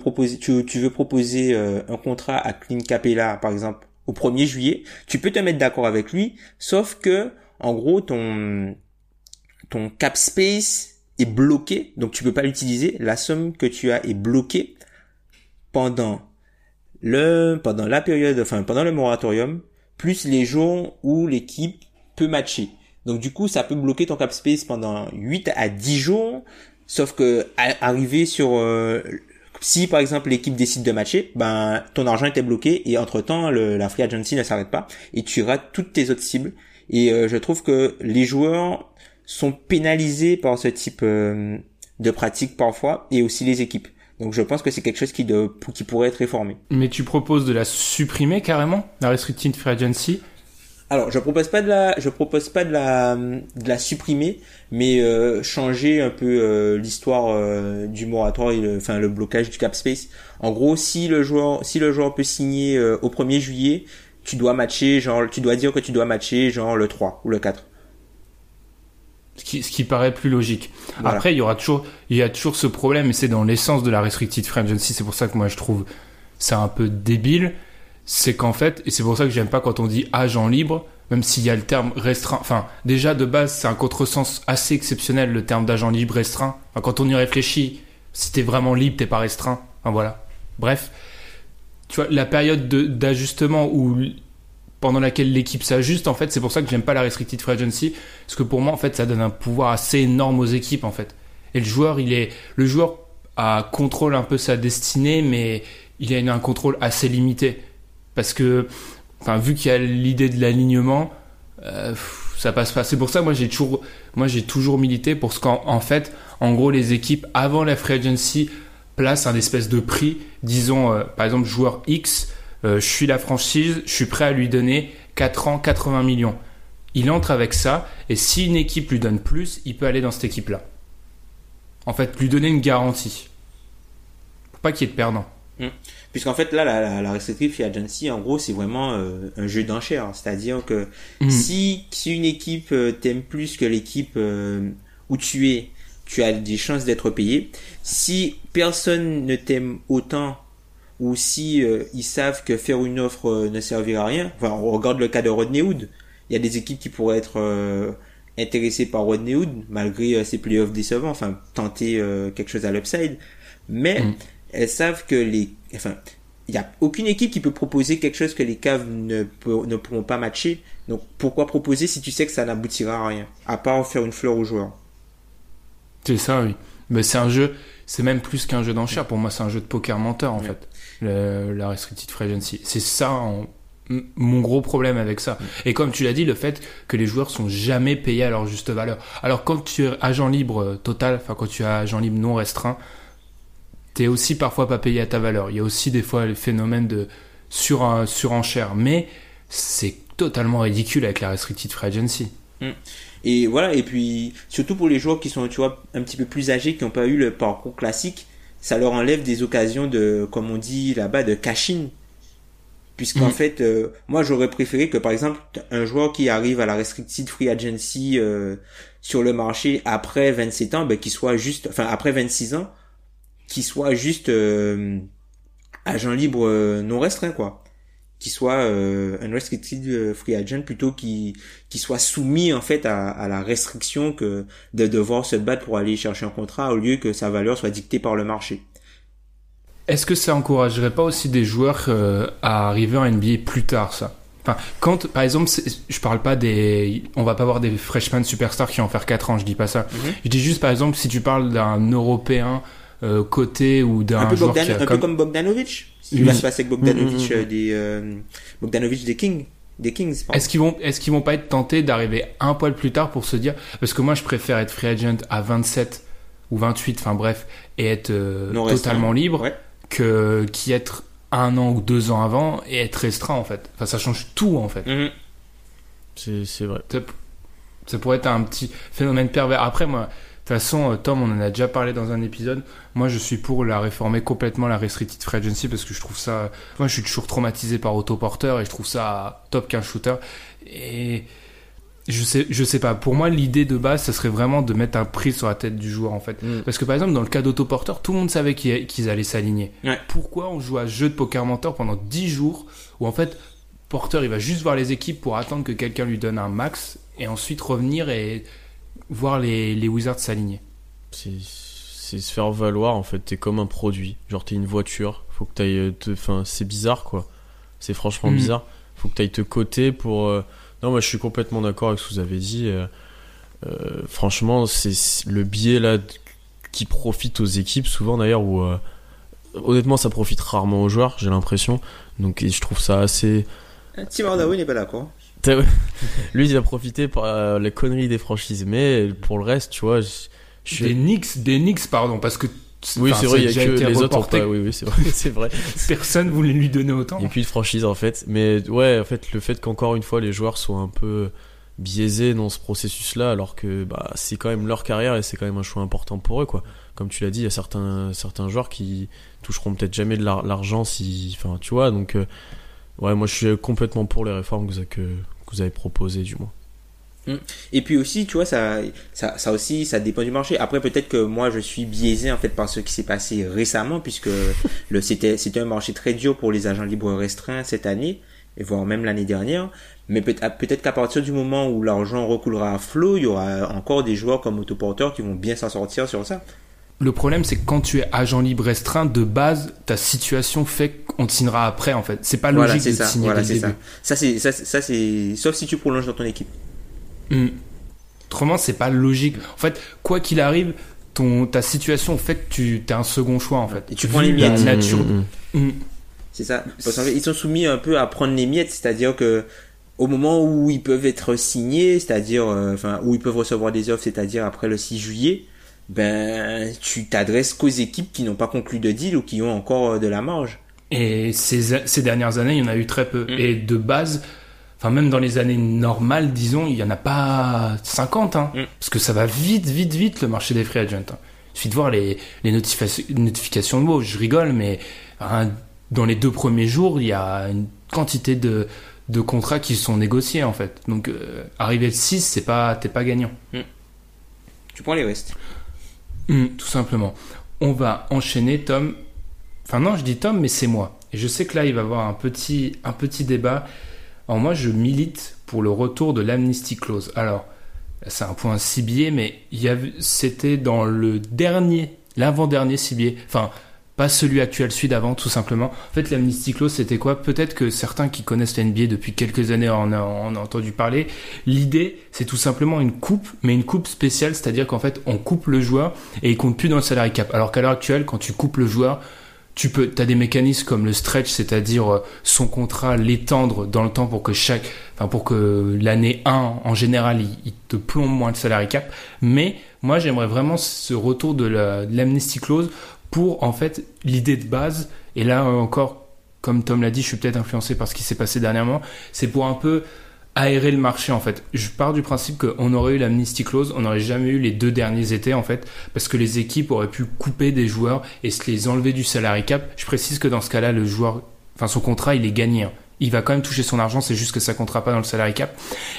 proposer, euh, un contrat à Clint Capella, par exemple, au 1er juillet, tu peux te mettre d'accord avec lui, sauf que en gros ton ton cap space est bloqué, donc tu peux pas l'utiliser. La somme que tu as est bloquée pendant le pendant la période, enfin pendant le moratorium, plus les jours où l'équipe peut matcher. Donc du coup, ça peut bloquer ton cap space pendant 8 à 10 jours. Sauf que arriver sur euh, si par exemple l'équipe décide de matcher, ben ton argent était bloqué et entre temps la free agency ne s'arrête pas et tu rates toutes tes autres cibles. Et euh, je trouve que les joueurs sont pénalisés par ce type euh, de pratique parfois et aussi les équipes. Donc je pense que c'est quelque chose qui, qui pourrait être réformé.
Mais tu proposes de la supprimer carrément, la restricted free agency
alors, je propose pas de la, je propose pas de la, de la supprimer, mais euh, changer un peu euh, l'histoire euh, du moratoire et le, enfin le blocage du cap space. En gros, si le joueur, si le joueur peut signer au 1er juillet, tu dois matcher, genre, tu dois dire que tu dois matcher, genre le 3 ou le 4.
Ce qui, ce qui paraît plus logique. Après, il y aura toujours, il y a toujours ce problème, et c'est dans l'essence de la restricted free agency. C'est pour ça que moi je trouve c'est un peu débile c'est qu'en fait, et c'est pour ça que j'aime pas quand on dit agent libre, même s'il y a le terme restreint. Enfin, déjà de base, c'est un contresens assez exceptionnel le terme d'agent libre restreint. quand on y réfléchit, si t'es vraiment libre, t'es pas restreint. Enfin voilà. Bref, tu vois, la période d'ajustement où pendant laquelle l'équipe s'ajuste, en fait, c'est pour ça que j'aime pas la restricted free agency, parce que pour moi, en fait, ça donne un pouvoir assez énorme aux équipes, en fait. Et le joueur, il est, le joueur a contrôle un peu sa destinée, mais il a un contrôle assez limité parce que enfin vu qu'il y a l'idée de l'alignement euh, ça passe pas. C'est pour ça moi j'ai toujours moi j'ai toujours milité pour ce qu'en en fait en gros les équipes avant la free agency placent un espèce de prix. Disons euh, par exemple joueur X euh, je suis la franchise je suis prêt à lui donner 4 ans 80 millions. Il entre avec ça et si une équipe lui donne plus il peut aller dans cette équipe là En fait, lui donner une garantie. Pour pas qu'il y ait de perdant.
Puisqu'en fait, là, la, la, la restrictive free agency, en gros, c'est vraiment euh, un jeu d'enchères. C'est-à-dire que
Mhm.
si, si une équipe euh, t'aime plus que l'équipe euh, où tu es, tu as des chances d'être payé. Si personne ne t'aime autant, ou si euh, ils savent que faire une offre euh, ne servira à rien, enfin, on regarde le cas de Rodney Hood. Il y a des équipes qui pourraient être euh, intéressées par Rodney Hood, malgré ses playoffs décevants, enfin, tenter euh, quelque chose à l'upside. Mais
Mhm.
Elles savent que les, enfin, il y a aucune équipe qui peut proposer quelque chose que les Cavs ne, peut- ne pourront pas matcher. Donc pourquoi proposer si tu sais que ça n'aboutira à rien, à part faire une fleur aux joueurs?
C'est ça, oui. Mais c'est un jeu, c'est même plus qu'un jeu d'enchères. Pour moi, c'est un jeu de poker menteur, en fait. Le- la restricted free agency. C'est ça, en- mon gros problème avec ça. Et comme tu l'as dit, le fait que les joueurs sont jamais payés à leur juste valeur. Alors, quand tu es agent libre euh, total, enfin, quand tu es agent libre non restreint, t'es aussi parfois pas payé à ta valeur. Il y a aussi des fois le phénomène de sur, surenchère. Mais c'est totalement ridicule avec la restricted free agency.
Et voilà, et puis surtout pour les joueurs qui sont, tu vois, un petit peu plus âgés, qui n'ont pas eu le parcours classique, ça leur enlève des occasions de, comme on dit là-bas, de cash-in. Puisqu'en
Mhm.
fait, euh, moi j'aurais préféré que par exemple un joueur qui arrive à la restricted free agency euh, sur le marché après 27 ans, ben, qu'il soit juste, enfin après 26 ans, qu'il soit juste euh, agent libre euh, non restreint quoi qui soit euh, un restricted euh, free agent plutôt qui qui soit soumis en fait à, à la restriction que de devoir se battre pour aller chercher un contrat au lieu que sa valeur soit dictée par le marché.
Est-ce que ça encouragerait pas aussi des joueurs euh, à arriver en NBA plus tard, ça? Enfin, quand, par exemple, je parle pas des, on va pas voir des freshmen superstars qui vont faire 4 ans, je dis pas ça.
Mhm.
Je dis juste, par exemple, si tu parles d'un Européen euh, côté ou d'un
Un, peu,
joueur
Bogdan-
qui a
un peu
comme-
comme Bogdanovic. Ce qui
Oui.
va se passer avec Bogdanovic
Mhm,
euh, des euh, Bogdanovic des Kings, des Kings.
Est-ce qu'ils vont, est-ce qu'ils vont pas être tentés d'arriver un poil plus tard pour se dire, parce que moi je préfère être free agent à 27 ou 28, enfin bref, et être euh, totalement libre,
Ouais.
que qui être un an ou deux ans avant et être restreint en fait. Enfin, ça change tout en fait.
Mhm.
C'est c'est vrai.
Ça, ça pourrait être un petit phénomène pervers. Après, moi, toute façon, euh, Tom, on en a déjà parlé dans un épisode. Moi, je suis pour la réformer complètement, la restricted free agency, parce que je trouve ça. Moi, je suis toujours traumatisé par autoporteur et je trouve ça top qu'un shooter. Et je sais, je sais pas. Pour moi, l'idée de base, ça serait vraiment de mettre un prix sur la tête du joueur, en fait.
Mm.
Parce que par exemple, dans le cas d'autoporteur, tout le monde savait qu'ils qu'ils allaient s'aligner.
Ouais.
Pourquoi on joue à ce jeu de poker mentor pendant 10 jours où en fait, porteur, il va juste voir les équipes pour attendre que quelqu'un lui donne un max et ensuite revenir et voir les, les Wizards s'aligner.
C'est c'est se faire valoir en fait. T'es comme un produit. Genre t'es une voiture. Faut que t'ailles. euh, te- Enfin, c'est bizarre quoi. C'est franchement
Mm.
bizarre. Faut que t'ailles te coter pour. euh, Non, moi je suis complètement d'accord avec ce que vous avez dit. euh, euh, franchement, c'est le biais là qui profite aux équipes souvent d'ailleurs où. euh, Honnêtement, ça profite rarement aux joueurs, j'ai l'impression. Donc, et je trouve ça assez.
Tim Hardaway n'est pas d'accord.
Lui, il a profité par euh, les conneries des franchises, mais pour le reste, tu vois, je, je suis-
Des Knicks, des Knicks, pardon, parce que
Oui, c'est vrai, il y a que les autres
reporté,
pas. Oui, oui, c'est vrai, c'est vrai.
Personne voulait lui donner autant.
Il n'y a plus de franchise en fait. Mais ouais, en fait, le fait qu'encore une fois les joueurs soient un peu biaisés dans ce processus-là, alors que bah, c'est quand même leur carrière et c'est quand même un choix important pour eux, quoi. Comme tu l'as dit, il y a certains, certains joueurs qui toucheront peut-être jamais de l'ar- l'argent si. Enfin, tu vois, donc. euh, ouais, moi je suis complètement pour les réformes que vous, avez- que, que vous avez proposées, du moins.
Et puis aussi, tu vois, ça, ça, ça aussi, ça dépend du marché. Après, peut-être que moi, je suis biaisé en fait par ce qui s'est passé récemment, puisque le c'était c'était un marché très dur pour les agents libres restreints cette année, et voire même l'année dernière. Mais peut- peut-être qu'à partir du moment où l'argent recoulera à flot, il y aura encore des joueurs comme autoporteurs qui vont bien s'en sortir sur ça.
Le problème, c'est que quand tu es agent libre restreint, de base, ta situation fait qu'on te signera après, en fait. C'est pas logique
Voilà,
de te
ça.
signer
Voilà,
dès le début.
Ça, c'est ça, c'est- ça, c'est sauf si tu prolonges dans ton équipe.
Hmm. Autrement, c'est pas logique. En fait, quoi qu'il arrive, ton, ta situation fait que tu as un second choix, en fait.
Et tu prends les
la
miettes.
nature.
Mm, mm, mm.
Hmm.
C'est ça. Parce qu'en fait, ils sont soumis un peu à prendre les miettes, c'est-à-dire que au moment où ils peuvent être signés, c'est-à-dire, euh, enfin, où ils peuvent recevoir des offres, c'est-à-dire après le 6 juillet, ben, tu t'adresses qu'aux équipes qui n'ont pas conclu de deal ou qui ont encore euh, de la marge.
Et ces, ces dernières années, il y en a eu très peu.
Mm.
Et de base, enfin même dans les années normales, disons, il y en a pas 50, hein,
Mm.
parce que ça va vite, vite, vite le marché des free agents. hein. Il suffit de voir les, les notifications, notifications de mots. Je rigole, mais hein, dans les deux premiers jours, il y a une quantité de, de contrats qui sont négociés en fait. Donc euh, arriver de 6, c'est pas t'es pas gagnant.
Tu prends les West.
Hmm, tout simplement. On va enchaîner Tom. Enfin non, je dis Tom, mais c'est moi. Et je sais que là, il va y avoir un petit, un petit débat. Alors moi, je milite pour le retour de l'amnesty clause. Alors, c'est un point ciblé, mais c'était dans le dernier, l'avant-dernier ciblé. Enfin, pas celui actuel, celui d'avant, tout simplement. En fait, l'amnesty clause, c'était quoi? Peut-être que certains qui connaissent la depuis quelques années en ont, en ont entendu parler. L'idée, c'est tout simplement une coupe, mais une coupe spéciale, c'est-à-dire qu'en fait, on coupe le joueur et il compte plus dans le salary cap. Alors qu'à l'heure actuelle, quand tu coupes le joueur, tu peux, as des mécanismes comme le stretch, c'est-à-dire euh, son contrat, l'étendre dans le temps pour que chaque, pour que l'année 1 en général, il, te plombe moins le salary cap. Mais moi, j'aimerais vraiment ce retour de l'amnesty clause pour en fait l'idée de base. Et là encore, comme Tom l'a dit, je suis peut-être influencé par ce qui s'est passé dernièrement. C'est pour un peu aérer le marché en fait. Je pars du principe qu'on aurait eu l'amnesty clause, on n'aurait jamais eu les deux derniers étés en fait, parce que les équipes auraient pu couper des joueurs et se les enlever du salary cap. Je précise que dans ce cas-là, le joueur, enfin son contrat, il est gagné. hein. Il va quand même toucher son argent, c'est juste que ça comptera pas dans le salary cap.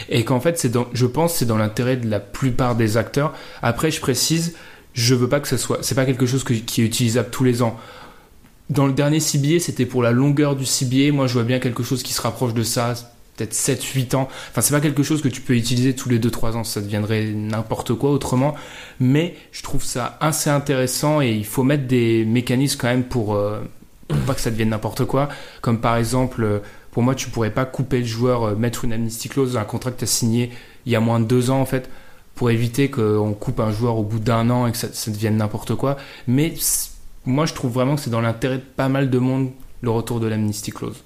Et qu'en fait, c'est je pense, c'est dans l'intérêt de la plupart des acteurs. Après, je précise, je veux pas que ce soit, c'est pas quelque chose qui est utilisable tous les ans. Dans le dernier CBA, c'était pour la longueur du CBA. Moi, je vois bien quelque chose qui se rapproche de ça, peut-être 7, 8 ans. Enfin, c'est pas quelque chose que tu peux utiliser tous les 2, 3 ans. Ça deviendrait n'importe quoi autrement. Mais je trouve ça assez intéressant et il faut mettre des mécanismes quand même pour, euh, pas que ça devienne n'importe quoi. Comme par exemple, euh, pour moi, tu pourrais pas couper le joueur, euh, mettre une amnesty clause dans un contrat que tu as signé il y a moins de 2 ans, en fait, pour éviter qu'on coupe un joueur au bout d'un an et que ça, devienne n'importe quoi. Mais moi, je trouve vraiment que c'est dans l'intérêt de pas mal de monde le retour de l'amnesty clause.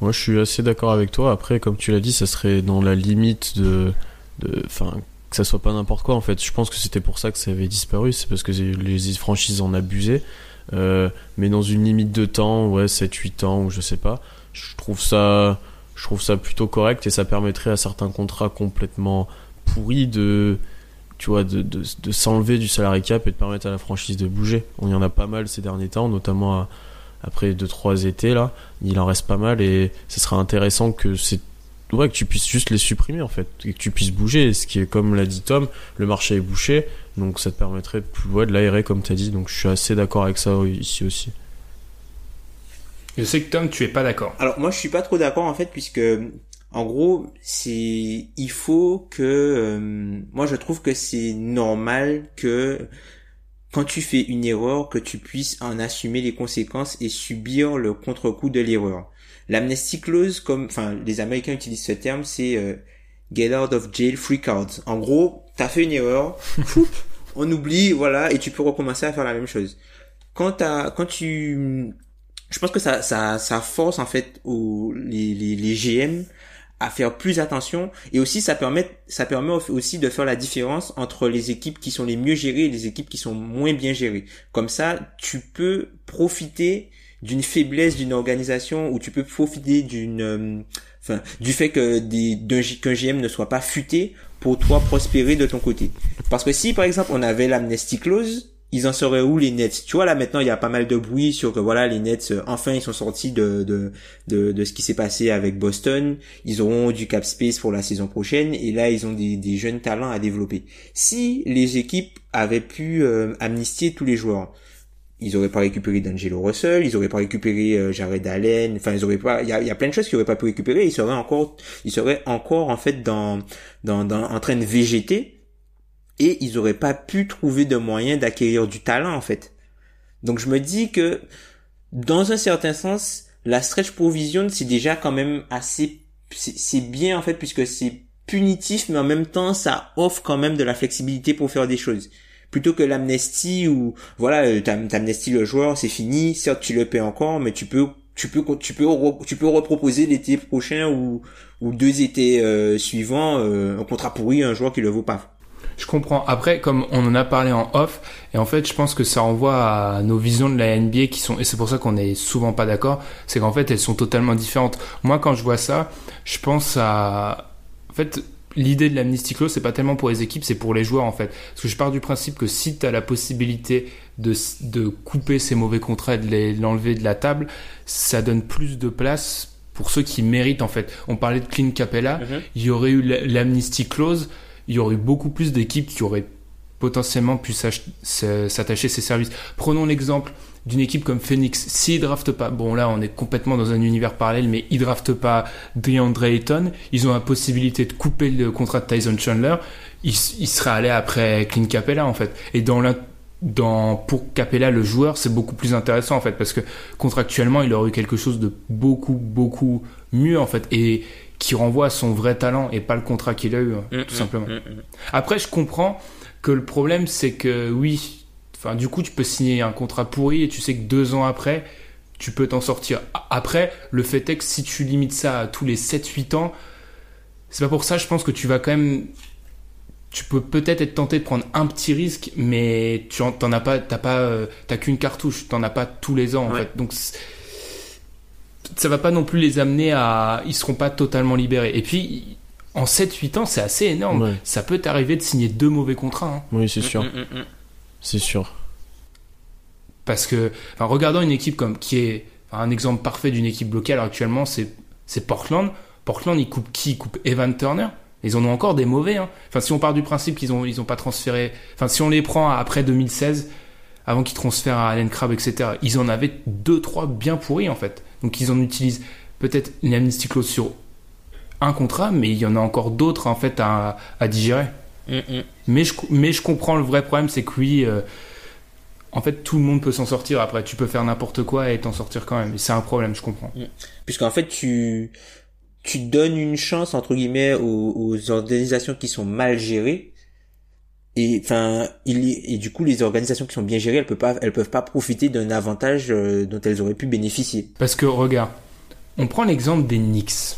Moi, je suis assez d'accord avec toi. Après, comme tu l'as dit, ça serait dans la limite de, de, enfin, que ça soit pas n'importe quoi. En fait, je pense que c'était pour ça que ça avait disparu. C'est parce que les franchises en abusaient. Euh, mais dans une limite de temps, ouais, 7-8 ans ou je sais pas. Je trouve ça, je trouve ça plutôt correct et ça permettrait à certains contrats complètement pourris de, tu vois, de, de, de s'enlever du salary cap et de permettre à la franchise de bouger. On y en a pas mal ces derniers temps, notamment à- après 2-3 étés là. Il en reste pas mal et ce sera intéressant que c'est ouais, que tu puisses juste les supprimer en fait et que tu puisses bouger ce qui est comme l'a dit Tom le marché est bouché donc ça te permettrait de, ouais, de l'aérer comme tu as dit donc je suis assez d'accord avec ça ici aussi
Je sais que Tom, tu es pas d'accord.
Alors moi je suis pas trop d'accord en fait puisque en gros c'est il faut que euh, moi je trouve que c'est normal que quand tu fais une erreur que tu puisses en assumer les conséquences et subir le contre-coup de l'erreur. L'amnesty clause comme enfin les Américains utilisent ce terme c'est euh, get out of jail free cards. En gros, t'as fait une erreur, on oublie voilà et tu peux recommencer à faire la même chose. Quand t'as quand tu je pense que ça, ça, ça force en fait aux, les, les, les GM à faire plus attention et aussi ça permet, ça permet aussi de faire la différence entre les équipes qui sont les mieux gérées et les équipes qui sont moins bien gérées. Comme ça, tu peux profiter d'une faiblesse d'une organisation ou tu peux profiter d'une, euh, enfin, du fait que des, qu'un GM ne soit pas futé pour toi prospérer de ton côté. Parce que si par exemple on avait l'amnesty clause, ils en seraient où les Nets? Tu vois là maintenant il y a pas mal de bruit sur que voilà les Nets euh, enfin ils sont sortis de de de, de ce qui s'est passé avec Boston, ils auront du cap space pour la saison prochaine et là ils ont des, des jeunes talents à développer. Si les équipes avaient pu euh, amnistier tous les joueurs, ils auraient pas récupéré D'Angelo Russell, ils auraient pas récupéré euh, Jared Allen, enfin ils auraient pas il y a, plein de choses qu'ils auraient pas pu récupérer, ils seraient encore ils seraient encore en fait dans, dans en train de végéter et ils auraient pas pu trouver de moyen d'acquérir du talent en fait. Donc je me dis que dans un certain sens, la stretch provision c'est déjà quand même assez c'est bien en fait puisque c'est punitif mais en même temps ça offre quand même de la flexibilité pour faire des choses. Plutôt que l'amnesty où voilà euh, t'am- t'amnesties le joueur, c'est fini, certes tu le paies encore mais tu peux tu peux tu peux tu peux reproposer l'été prochain ou ou deux étés euh, suivants euh, un contrat pourri un joueur qui le vaut pas.
Je comprends. Après, comme on en a parlé en off, et en fait, je pense que ça renvoie à nos visions de la NBA qui sont, et c'est pour ça qu'on est souvent pas d'accord, c'est qu'en fait, elles sont totalement différentes. Moi, quand je vois ça, je pense à, en fait, l'idée de l'amnistie clause, c'est pas tellement pour les équipes, c'est pour les joueurs en fait. Parce que je pars du principe que si tu as la possibilité de, de couper ces mauvais contrats et de l'enlever de la table, ça donne plus de place pour ceux qui méritent en fait. On parlait de Clint Capella,
Mhm.
il y aurait eu la- l'amnistie clause, il y aurait eu beaucoup plus d'équipes qui auraient potentiellement pu s'attacher à ces services. Prenons l'exemple d'une équipe comme Phoenix. S'ils draftent pas, bon là on est complètement dans un univers parallèle, mais ils draftent pas DeAndre Ayton, ils ont la possibilité de couper le contrat de Tyson Chandler, ils, ils seraient allés après Clint Capella en fait. Et dans pour Capella le joueur c'est beaucoup plus intéressant en fait parce que contractuellement il aurait eu quelque chose de beaucoup beaucoup mieux en fait et qui renvoie à son vrai talent et pas le contrat qu'il a eu hein,
Mm,
tout simplement.
mm, mm.
Après, je comprends que le problème, c'est que oui, enfin, du coup, tu peux signer un contrat pourri et tu sais que deux ans après, tu peux t'en sortir. Après, le fait est que si tu limites ça à tous les 7-8 ans, c'est pas pour ça, je pense que tu vas quand même. Tu peux peut-être être tenté de prendre un petit risque, mais tu en- t'en as pas, t'as pas, euh, t'as qu'une cartouche, t'en as pas tous les ans en
Ouais.
fait. Donc c'est- ça va pas non plus les amener à, ils seront pas totalement libérés. Et puis en 7-8 ans, c'est assez énorme.
Ouais.
Ça peut t'arriver de signer deux mauvais contrats. hein.
Oui, c'est sûr.
Mm, mm, mm.
C'est sûr.
Parce que, enfin, regardant une équipe comme qui est enfin, un exemple parfait d'une équipe locale actuellement, c'est c'est Portland. Portland, ils coupent qui? Ils coupent Evan Turner. Ils en ont encore des mauvais. Hein. Enfin, si on part du principe qu'ils ont ils ont pas transféré. Enfin, si on les prend après 2016, avant qu'ils transfèrent à Allen Crabbe, etc. Ils en avaient deux trois bien pourris en fait. Donc ils en utilisent peut-être une amnesty clause sur un contrat, mais il y en a encore d'autres en fait à, à digérer.
Mm, mm.
Mais je, mais je comprends le vrai problème, c'est que oui, euh, en fait, tout le monde peut s'en sortir. Après, tu peux faire n'importe quoi et t'en sortir quand même. C'est un problème, je comprends.
Puisqu'en fait, tu, tu donnes une chance, entre guillemets, aux, aux organisations qui sont mal gérées. Et, enfin, il, et du coup, les organisations qui sont bien gérées, elles peuvent pas, elles peuvent pas profiter d'un avantage euh, dont elles auraient pu bénéficier.
Parce que, regarde, on prend l'exemple des Knicks.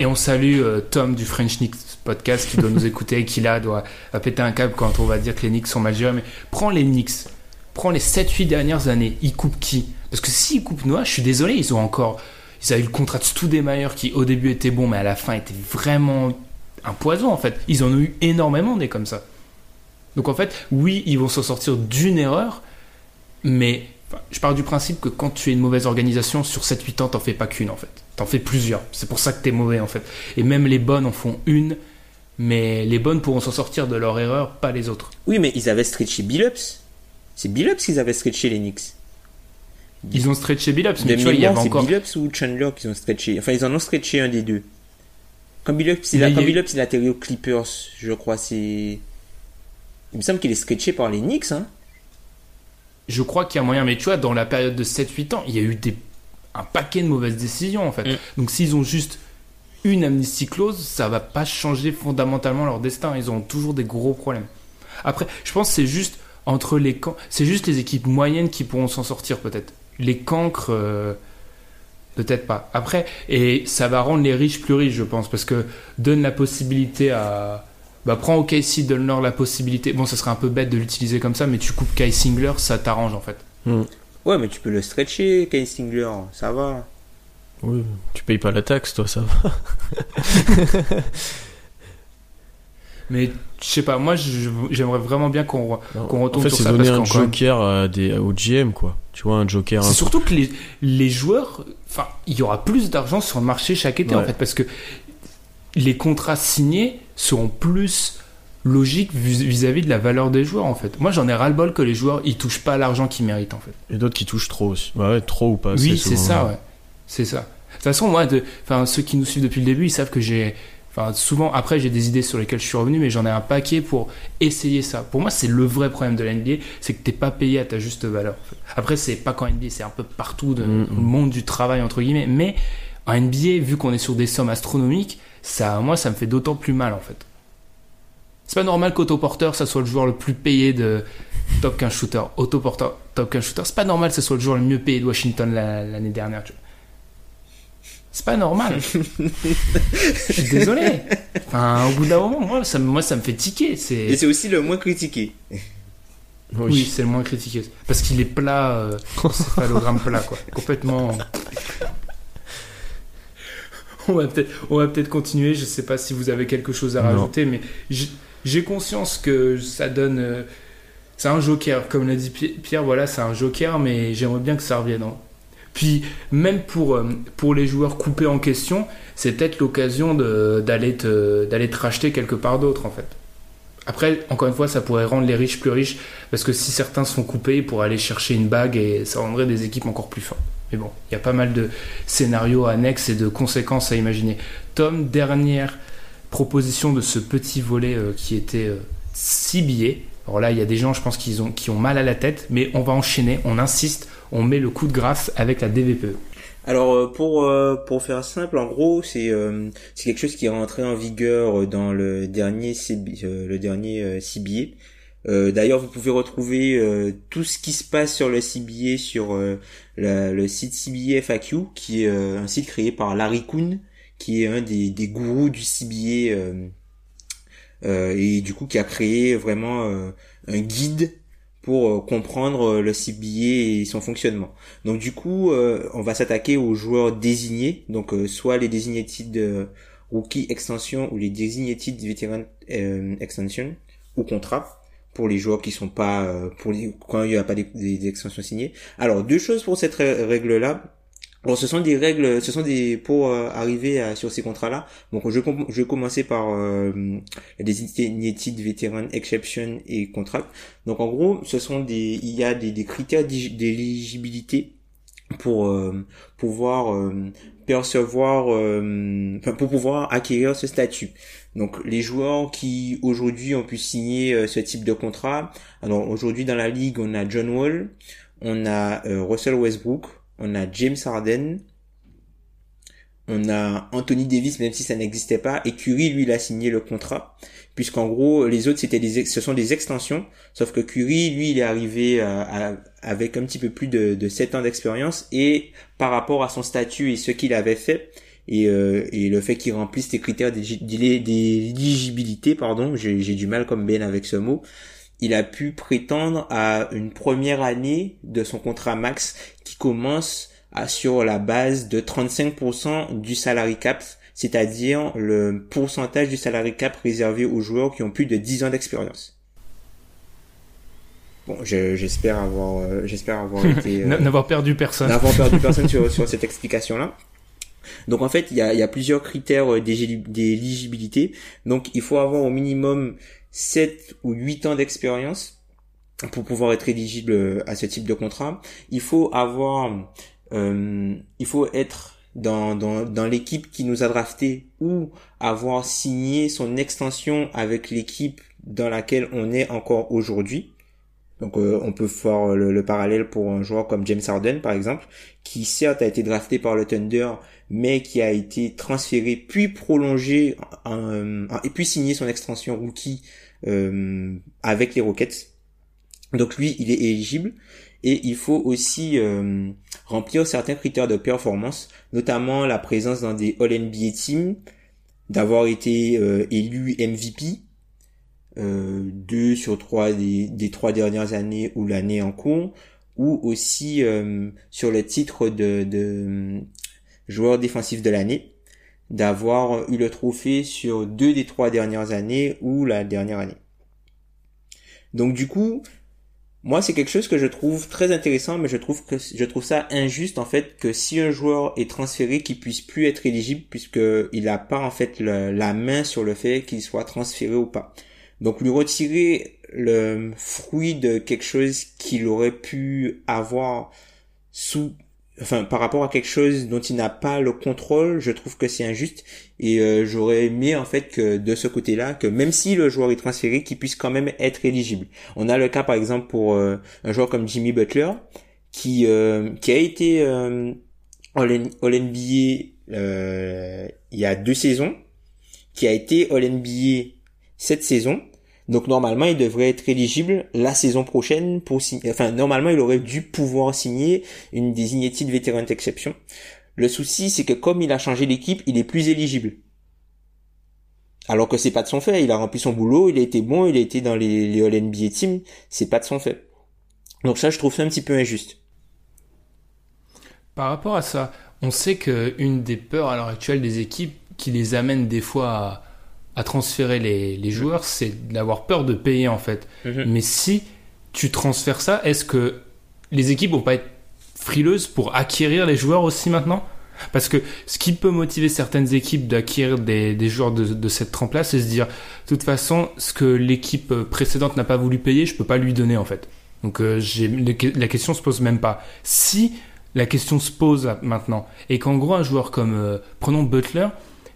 Et on salue euh, Tom du French Knicks podcast qui doit nous écouter et qui là doit va péter un câble quand on va dire que les Knicks sont mal gérés. Mais prends les Knicks. Prends les 7-8 dernières années. Ils coupent qui? Parce que s'ils coupent Noah, je suis désolé, ils ont encore. Ils avaient eu le contrat de Stoudemire qui au début était bon, mais à la fin était vraiment un poison en fait. Ils en ont eu énormément des comme ça. Donc en fait, oui, ils vont s'en sortir d'une erreur, mais je pars du principe que quand tu es une mauvaise organisation, sur 7-8 ans, t'en fais pas qu'une en fait. T'en fais plusieurs. C'est pour ça que t'es mauvais en fait. Et même les bonnes en font une, mais les bonnes pourront s'en sortir de leur erreur, pas les autres.
Oui, mais ils avaient stretché Billups. C'est Billups qu'ils avaient stretché les Knicks.
Ils ont stretché Billups, mais
De
tu vois, il y avait
c'est
encore.
Billups ou Chandler qui ont stretché. Enfin, ils en ont stretché un des deux. Quand Billups, il a, quand Billups, il a atterri aux Clippers, je crois, c'est... Il me semble qu'il est stretché par les Knicks, hein.
Je crois qu'il y a moyen, mais tu vois, dans la période de 7-8 ans, il y a eu des... un paquet de mauvaises décisions en fait.
Mm.
Donc s'ils ont juste une amnistie clause, ça va pas changer fondamentalement leur destin. Ils ont toujours des gros problèmes. Après, je pense que c'est juste entre les camps, c'est juste les équipes moyennes qui pourront s'en sortir peut-être. Les cancres, euh, peut-être pas. Après, et ça va rendre les riches plus riches, je pense, parce que donne la possibilité à bah, prends OKC, donne-leur la possibilité. Bon, ça serait un peu bête de l'utiliser comme ça, mais tu coupes Kai Singler, ça t'arrange en fait.
Ouais, mais tu peux le stretcher, Kyle Singler, ça va.
Oui, tu payes pas la taxe, toi, ça va.
Mais je sais pas, moi j'aimerais vraiment bien qu'on. Qu'on retourne
en fait,
sur
c'est
ça,
donner
parce
un joker à des, au GM, quoi. Tu vois, un joker.
C'est surtout que les, les joueurs. Enfin, il y aura plus d'argent sur le marché chaque été en fait, parce que les contrats signés seront plus logiques vis- vis-à-vis de la valeur des joueurs en fait. Moi j'en ai ras-le-bol que les joueurs ils touchent pas l'argent qu'ils méritent en fait.
Et d'autres qui touchent trop aussi. Bah ouais, trop ou pas assez.
Oui, c'est ça, ouais. C'est ça. De toute façon, moi, de, enfin, ceux qui nous suivent depuis le début, ils savent que j'ai, enfin, souvent, après, j'ai des idées sur lesquelles je suis revenu, mais j'en ai un paquet pour essayer ça. Pour moi, c'est le vrai problème de la NBA, c'est que t'es pas payé à ta juste valeur. en fait. Après, c'est pas qu'en NBA, c'est un peu partout dans
Mm,
le monde du travail, entre guillemets, mais en NBA, vu qu'on est sur des sommes astronomiques, ça, moi, ça me fait d'autant plus mal, en fait. C'est pas normal qu'Autoporteur, ça soit le joueur le plus payé de Top 15 Shooter. Autoporteur, Top 15 Shooter, c'est pas normal que ce soit le joueur le mieux payé de Washington la- l'année dernière. tu vois. C'est pas normal. Je suis désolé. Enfin, au bout d'un moment, moi, ça, me- moi, ça me fait tiquer.
Et
C'est...
c'est aussi le moins critiqué.
Oui, c'est le moins critiqué. Parce qu'il est plat, euh, céphalogramme plat, quoi. Complètement. on va peut-être on va peut-être continuer. Je sais pas si vous avez quelque chose à
Non.
rajouter, mais j'ai- conscience que ça donne. euh, c'est un joker, comme l'a dit Pi- Pierre. Voilà, c'est un joker, mais j'aimerais bien que ça revienne. hein. Puis même pour euh, pour les joueurs coupés en question, c'est peut-être l'occasion d'aller te d'aller te racheter quelque part d'autre en fait. Après, encore une fois, ça pourrait rendre les riches plus riches parce que si certains sont coupés, ils pourraient aller chercher une bague et ça rendrait des équipes encore plus fortes. Mais bon, il y a pas mal de scénarios annexes et de conséquences à imaginer. Tom, dernière proposition de ce petit volet euh, qui était euh. Alors là, il y a des gens, je pense, qui ont, qui ont mal à la tête, mais on va enchaîner, on insiste, on met le coup de grâce avec la DVPE.
Alors euh, pour euh, pour faire simple, en gros, c'est quelque chose qui est rentré en vigueur dans le dernier le dernier. Euh, D'ailleurs, vous pouvez retrouver euh, tout ce qui se passe sur le CBA sur euh, le site CBA FAQ, qui est un site créé par Larry Kuhn, qui est un des, gourous du CBA et du coup qui a créé vraiment un guide pour comprendre le CBA et son fonctionnement. Donc du coup, on va s'attaquer aux joueurs désignés, donc soit les euh, rookie extension ou les designated veteran extension ou contrat pour les joueurs qui sont pas euh, pour les, quand il n'y a pas des, des- extensions signées. Alors deux choses pour cette règle là. Alors ce sont des règles, ce sont des pour euh, arriver à, sur ces contrats-là. Donc je, je vais commencer par euh, les designated exception et contract. Donc en gros, ce sont des, il y a des, des critères d'éligibilité pour euh, pouvoir euh, percevoir, euh, pour pouvoir acquérir ce statut. Donc les joueurs qui aujourd'hui ont pu signer euh, ce type de contrat. Alors aujourd'hui dans la ligue, on a John Wall, on a euh, Russell Westbrook, on a James Harden, on a Anthony Davis, même si ça n'existait pas, et Curry, lui, il a signé le contrat, puisqu'en gros, les autres, c'était des, ce sont des extensions, sauf que Curry, lui, il est arrivé euh, avec un petit peu plus de, de 7 ans d'expérience, et par rapport à son statut et ce qu'il avait fait, et, euh, et le fait qu'il remplisse les critères d'éligibilité, pardon, j'ai du mal comme Ben avec ce mot, il a pu prétendre à une première année de son contrat max qui commence à, sur la base de 35% du salary cap, c'est-à-dire le pourcentage du salary cap réservé aux joueurs qui ont plus de 10 ans d'expérience. Bon, je- j'espère avoir, euh, j'espère avoir été, euh,
N'avoir perdu personne.
n'avons perdu personne sur, sur cette explication-là. Donc en fait, il y a, plusieurs critères euh, d'éligibilité. Donc il faut avoir au minimum 7 ou 8 ans d'expérience pour pouvoir être éligible euh, à ce type de contrat. Il faut avoir, euh, il faut être dans, dans, dans l'équipe qui nous a drafté ou avoir signé son extension avec l'équipe dans laquelle on est encore aujourd'hui. Donc euh, on peut faire le, le parallèle pour un joueur comme James Harden par exemple, qui certes a été drafté par le Thunder, mais qui a été transféré puis prolongé et puis signé son extension rookie euh, avec les Rockets. Donc lui, il est éligible et il faut aussi euh, remplir certains critères de performance, notamment la présence dans des All NBA teams, d'avoir été euh, élu MVP euh, deux sur trois des, des trois dernières années ou l'année en cours, ou aussi euh, sur le titre de, de euh, joueur défensif de l'année, d'avoir eu le trophée sur deux des trois dernières années ou la dernière année. Donc du coup, moi c'est quelque chose que je trouve très intéressant, mais je trouve que je trouve ça injuste en fait que si un joueur est transféré, qu'il puisse plus être éligible puisque il n'a pas en fait la main sur le fait qu'il soit transféré ou pas. Donc lui retirer le fruit de quelque chose qu'il aurait pu avoir sous enfin par rapport à quelque chose dont il n'a pas le contrôle, je trouve que c'est injuste et euh, j'aurais aimé en fait que de ce côté-là que même si le joueur est transféré, qu'il puisse quand même être éligible. On a le cas par exemple pour euh, un joueur comme Jimmy Butler qui euh, qui a été euh, All, NBA euh, il y a deux saisons, qui a été All NBA cette saison. Donc normalement, il devrait être éligible la saison prochaine pour signer. Enfin, normalement, il aurait dû pouvoir signer une designated veteran exception. Le souci, c'est que comme il a changé d'équipe, il est plus éligible. Alors que c'est pas de son fait. Il a rempli son boulot, il a été bon, il a été dans les, les All NBA teams. C'est pas de son fait. Donc ça, je trouve ça un petit peu injuste.
Par rapport à ça, on sait que une des peurs à l'heure actuelle des équipes qui les amène des fois à, à transférer les, les joueurs, c'est d'avoir peur de payer en fait.
Mhm.
Mais si tu transfères ça, est-ce que les équipes vont pas être frileuses pour acquérir les joueurs aussi maintenant? Parce que ce qui peut motiver certaines équipes d'acquérir des, des joueurs de, de cette trempe-là, c'est se dire, de toute façon, ce que l'équipe précédente n'a pas voulu payer, je peux pas lui donner en fait. Donc euh, j'ai- la question se pose même pas. Si la question se pose maintenant et qu'en gros un joueur comme euh, prenons Butler,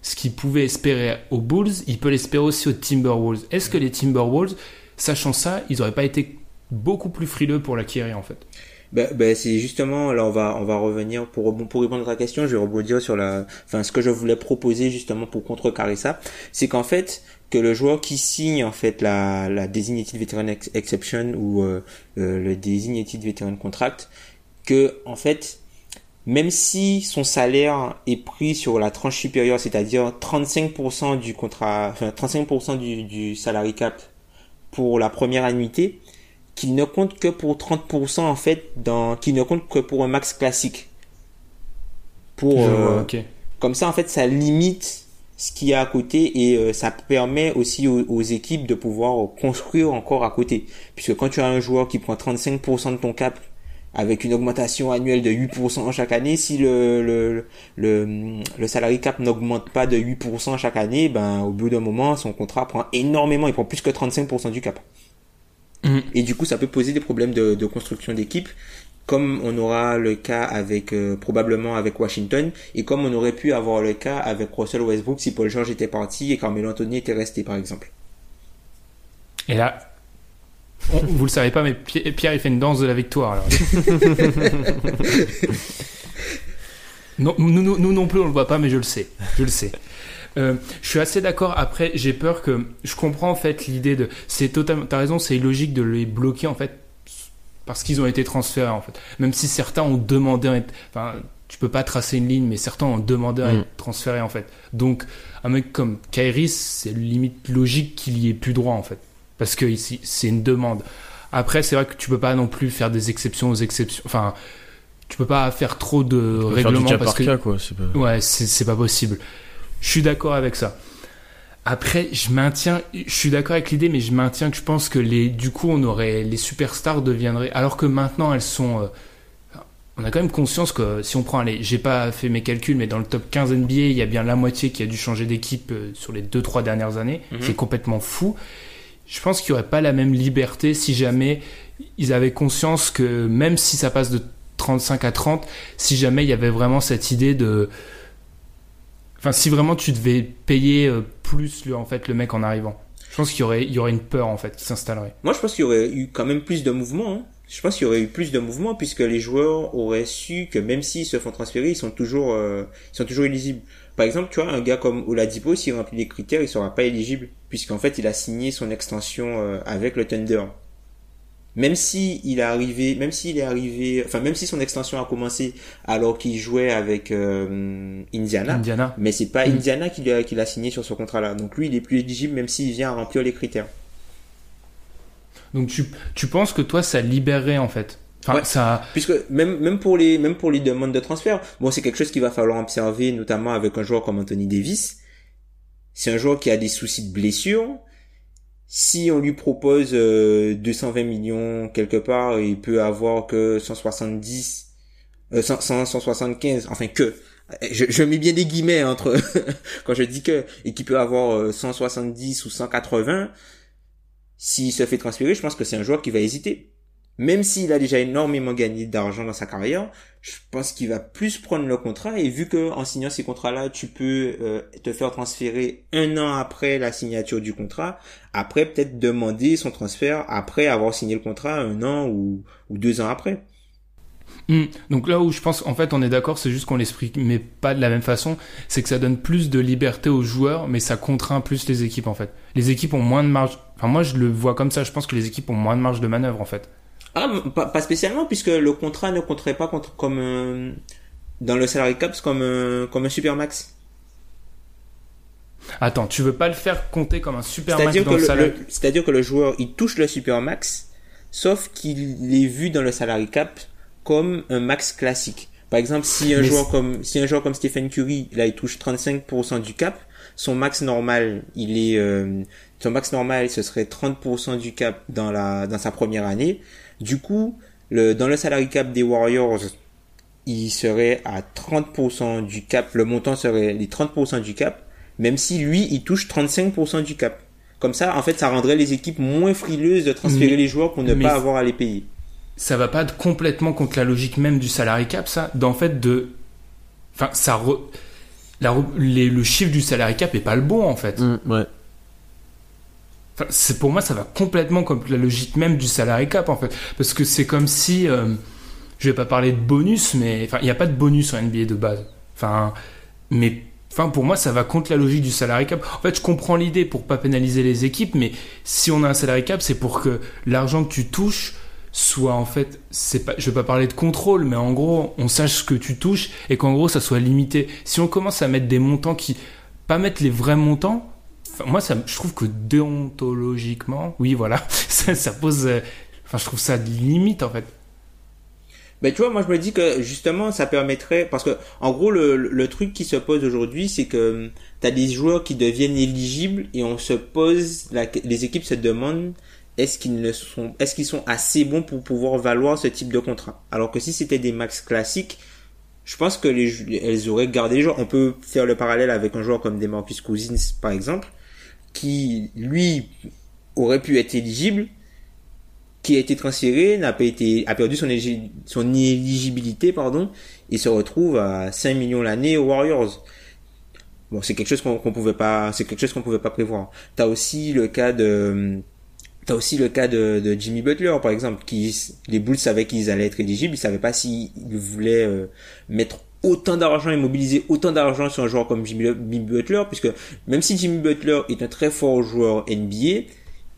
ce qu'il pouvait espérer aux Bulls, il peut l'espérer aussi aux Timberwolves. Est-ce que les Timberwolves, sachant ça, ils auraient pas été beaucoup plus frileux pour l'acquérir en fait?
Ben, ben, c'est justement là on va on va revenir pour pour répondre à ta question je vais rebondir sur la enfin ce que je voulais proposer justement pour contrecarrer ça c'est qu'en fait que le joueur qui signe en fait la la designated veteran ex- exception ou euh, euh, le designated veteran contract que en fait même si son salaire est pris sur la tranche supérieure c'est-à-dire 35% du contrat enfin 35% du du salary cap pour la première annuité qu'il ne compte que pour 30% en fait dans qu'il ne compte que pour un max classique. Pour euh, comme ça en fait ça limite ce qu'il y a à côté et euh, ça permet aussi aux, aux équipes de pouvoir construire encore à côté. Puisque quand tu as un joueur qui prend 35% de ton cap avec une augmentation annuelle de 8% chaque année, si le, le, le, le salary cap n'augmente pas de 8% chaque année, ben, au bout d'un moment, son contrat prend énormément, il prend plus que 35% du cap.
Mhm.
Et du coup, ça peut poser des problèmes de, de construction d'équipe, comme on aura le cas avec euh, probablement avec Washington, et comme on aurait pu avoir le cas avec Russell Westbrook si Paul George était parti et Carmelo Anthony était resté, par exemple.
Et là, on- vous le savez pas, mais Pi- Pierre il fait une danse de la victoire. alors. non, nous, nous, nous non plus on le voit pas, mais je le sais, je le sais. Euh, je suis assez d'accord. Après, j'ai peur que je comprends en fait l'idée de. C'est totalement. T'as raison, c'est illogique de les bloquer en fait parce qu'ils ont été transférés en fait. Même si certains ont demandé. à être- Enfin, tu peux pas tracer une ligne, mais certains ont demandé à
Mm.
être transférés en fait. Donc, un mec comme Kairis, c'est limite logique qu'il y ait plus droit en fait, parce que ici c'est une demande. Après, c'est vrai que tu peux pas non plus faire des exceptions aux exceptions. Enfin, tu peux pas faire trop de règlements parce
par
que
cas, quoi. C'est pas...
Ouais, c'est c'est pas possible. Je suis d'accord avec ça. Après, je maintiens, je suis d'accord avec l'idée, mais je maintiens que je pense que les, du coup, on aurait, les superstars deviendraient, alors que maintenant elles sont, euh, on a quand même conscience que si on prend, allez, j'ai pas fait mes calculs, mais dans le top 15 NBA, il y a bien la moitié qui a dû changer d'équipe euh, sur les 2-3 dernières années.
Mhm.
C'est complètement fou. Je pense qu'il y aurait pas la même liberté si jamais ils avaient conscience que même si ça passe de 35 à 30, si jamais il y avait vraiment cette idée de, Enfin, si vraiment tu devais payer euh, plus le, en fait, le mec en arrivant, je pense qu'il y aurait, une peur en fait qui s'installerait.
Moi, je pense qu'il y aurait eu quand même plus de mouvement. hein. Je pense qu'il y aurait eu plus de mouvement puisque les joueurs auraient su que même s'ils se font transférer, ils sont toujours, euh, ils sont toujours. Par exemple, tu vois, un gars comme Oladipo, s'il remplit les critères, il sera pas éligible puisqu'en fait, il a signé son extension euh, avec le Thunder. Même si il est arrivé, même s'il est arrivé, enfin même si son extension a commencé alors qu'il jouait avec euh, Indiana,
Indiana.
mais c'est pas
Mm.
Indiana qui l'a, qui signé sur ce contrat-là. Donc lui, il est plus éligible même s'il vient à remplir les critères.
Donc tu, tu penses que toi ça libérerait en fait. Enfin,
Ouais.
ça.
Puisque même même pour les même pour les demandes de transfert, bon c'est quelque chose qu'il va falloir observer notamment avec un joueur comme Anthony Davis. C'est un joueur qui a des soucis de blessure. Si on lui propose euh, 220 millions quelque part, il peut avoir que 170 euh, 100, 100, 175 enfin que je, je mets bien des guillemets entre quand je dis que et qui peut avoir euh, 170 ou 180 s'il se fait transférer, je pense que c'est un joueur qui va hésiter même s'il a déjà énormément gagné d'argent dans sa carrière, je pense qu'il va plus prendre le contrat et vu que en signant ces contrats-là, tu peux euh, te faire transférer un an après la signature du contrat, après peut-être demander son transfert après avoir signé le contrat un an ou, deux ans après.
Hmm. Donc là où je pense, en fait, on est d'accord, c'est juste qu'on l'exprime mais pas de la même façon. C'est que ça donne plus de liberté aux joueurs, mais ça contraint plus les équipes en fait. Les équipes ont moins de marge. Enfin, moi je le vois comme ça. Je pense que les équipes ont moins de marge de manœuvre en fait.
Ah, pas, pas spécialement puisque le contrat ne compterait pas contre comme un- dans le salary cap c'est comme un, comme un supermax.
Attends, tu veux pas le faire compter comme un super match
C'est-à-dire
dans
que
le
le- c'est-à-dire que le joueur il touche le supermax, sauf qu'il est vu dans le salary cap comme un max classique. Par exemple, si un
Mais
joueur comme si un joueur comme Stephen Curry, là, il touche 35% du cap, son max normal, il est euh, son max normal, ce serait 30% du cap dans la dans sa première année. Du coup, le dans le salary cap des Warriors, il serait à 30% du cap. Le montant serait les 30% du cap, même si lui, il touche 35% du cap. Comme ça, en fait, ça rendrait les équipes moins frileuses de transférer
Mais-
les joueurs pour ne pas avoir à les payer.
ça va pas complètement contre la logique même du salary cap, ça D'en fait, de. Enfin, ça. re- la re- les- le chiffre du salary cap est pas le bon, en fait.
Mm, ouais.
C'est pour moi, ça va complètement contre la logique même du salary cap, en fait. Parce que c'est comme si. euh, je vais pas parler de bonus, mais. Enfin, il n'y a pas de bonus en NBA de base. Enfin. Mais. Enfin, pour moi, ça va contre la logique du salary cap. En fait, je comprends l'idée pour pas pénaliser les équipes, mais si on a un salary cap, c'est pour que l'argent que tu touches soit en fait, c'est pas, je vais pas parler de contrôle, mais en gros, on sache ce que tu touches et qu'en gros, ça soit limité. Si on commence à mettre des montants qui, pas mettre les vrais montants, moi, ça, je trouve que déontologiquement, oui, voilà, ça, pose, euh, enfin, je trouve ça limite en fait.
Ben tu vois, moi je me dis que justement ça permettrait parce que en gros le, le truc qui se pose aujourd'hui c'est que t'as des joueurs qui deviennent éligibles et on se pose les équipes se demandent est-ce qu'ils ne sont est-ce qu'ils sont assez bons pour pouvoir valoir ce type de contrat? Alors que si c'était des max classiques je pense que les jou- elles auraient gardé les joueurs. On peut faire le parallèle avec un joueur comme Demarcus Cousins par exemple qui lui aurait pu être éligible qui a été transféré, n'a pas été, a perdu son, son éligibilité, pardon, et se retrouve à 5 millions l'année aux Warriors. Bon, c'est quelque chose qu'on qu'on pouvait pas, c'est quelque chose qu'on pouvait pas prévoir. T'as aussi le cas de, t'as aussi le cas de, de Jimmy Butler, par exemple, qui, les Bulls savaient qu'ils allaient être éligibles, ils savaient pas s'ils voulaient euh, mettre autant d'argent et mobiliser autant d'argent sur un joueur comme Jimmy Jimmy Butler, puisque même si Jimmy Butler est un très fort joueur NBA,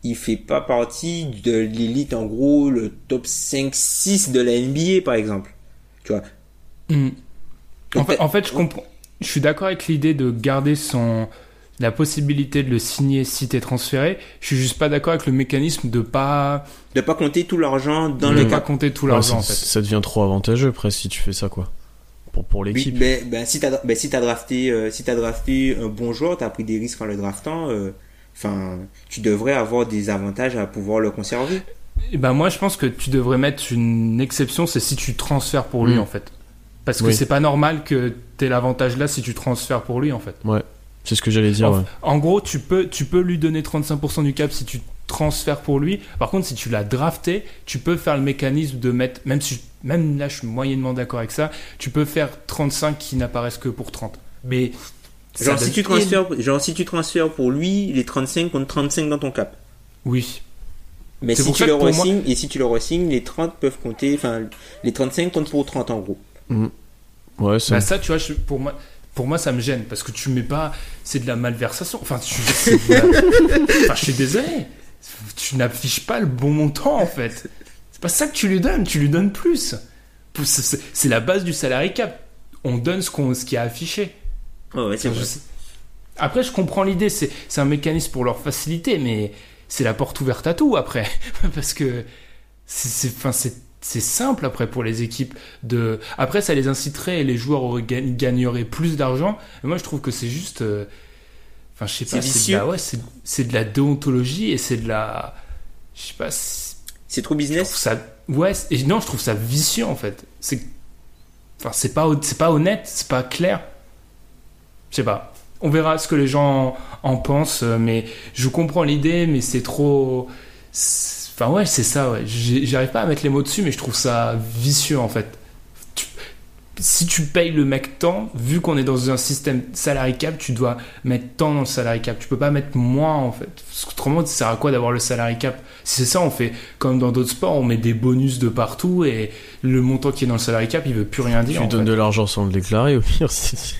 il fait pas partie de l'élite, en gros, le top 5-6 de la NBA, par exemple. Tu vois.
Mm. En fait, en fait, je comprends. Je suis d'accord avec l'idée de garder son la possibilité de le signer si t'es transféré. Je suis juste pas d'accord avec le mécanisme de pas
De pas compter tout l'argent dans
de
le
pas
cap.
compter tout
Ouais,
l'argent en
ça,
fait.
ça devient trop avantageux presque si tu fais ça quoi. Pour, pour
Oui,
l'équipe.
ben, ben, si t'as, ben, si t'as drafté, euh, si t'as drafté un bon joueur, t'as pris des risques en le draftant, euh, enfin, tu devrais avoir des avantages à pouvoir le conserver.
Et ben moi je pense que tu devrais mettre une exception, c'est si tu transfères pour lui
Mm.
en fait. Parce que
Oui.
c'est pas normal que t'aies l'avantage là si tu transfères pour lui en fait.
C'est ce que j'allais dire.
en,
ouais.
en gros, tu peux, tu peux lui donner 35% du cap si tu transfères pour lui. Par contre, si tu l'as drafté, tu peux faire le mécanisme de mettre, même si, même là, je suis moyennement d'accord avec ça, tu peux faire 35 qui n'apparaissent que pour 30. Mais,
Genre, si tu transfères, genre, si tu transfères pour lui, les 35 comptent 35 dans ton cap.
Oui.
Mais si tu le
pour moi-
resignes, et si tu le resignes, les 30 peuvent compter, enfin, les 35 comptent pour 30 en gros.
Ouais, ça.
Bah, ça, tu vois, je- pour moi, pour moi, ça me gêne parce que tu mets pas, c'est de la malversation. Enfin, tu, la- enfin, je suis désolé. Tu n'affiches pas le bon montant en fait. C'est pas ça que tu lui donnes, tu lui donnes plus. C'est- la base du salary cap. On donne ce, qu'on, ce qui est affiché.
Ouais, vrai.
je Après, je comprends l'idée, c'est, un mécanisme pour leur faciliter, mais c'est la porte ouverte à tout après. Parce que c'est, simple après pour les équipes de. Après, ça les inciterait et les joueurs gagneraient plus d'argent. Moi, je trouve que c'est juste. Enfin, je sais
C'est
pas, c'est de, la, ouais, c'est, de la déontologie et c'est de la. Je sais pas, c'est-
C'est trop business.
ça. Ouais, et non, je trouve ça vicieux en fait. C'est. Enfin, c'est pas, c'est pas honnête, c'est pas clair. Je sais pas. On verra ce que les gens en pensent, euh, mais je comprends l'idée, mais c'est trop. Enfin, ouais, c'est ça, ouais. J'arrive pas à mettre les mots dessus, mais je trouve ça vicieux en fait. Tu- Si tu payes le mec tant, vu qu'on est dans un système salary cap, tu dois mettre tant dans le salary cap. Tu peux pas mettre moins en fait. Parce qu'autrement, ça sert à quoi d'avoir le salary cap? Si c'est ça, on fait comme dans d'autres sports, on met des bonus de partout et le montant qui est dans le salary cap, il veut plus rien
Tu
dire. en
donnes
fait.
de l'argent sans le déclarer au pire. c'est-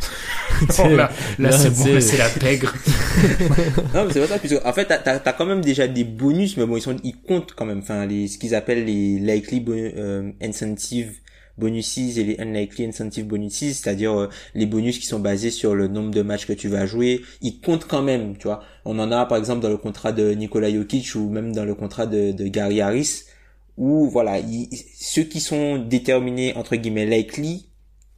Non, là, là,
Là,
c'est bon,
c'est-
la pègre.
Non, mais c'est pas ça, puisque, en fait, t'as, t'as, t'as quand même déjà des bonus, mais bon, ils sont, ils comptent quand même, enfin, les, ce qu'ils appellent les likely euh, incentive bonuses et les unlikely incentive bonuses, c'est-à-dire euh, les bonus qui sont basés sur le nombre de matchs que tu vas jouer, ils comptent quand même, tu vois. On en a, par exemple, dans le contrat de Nikola Jokic ou même dans le contrat de, de Gary Harris, où, voilà, ceux qui sont déterminés, entre guillemets, likely,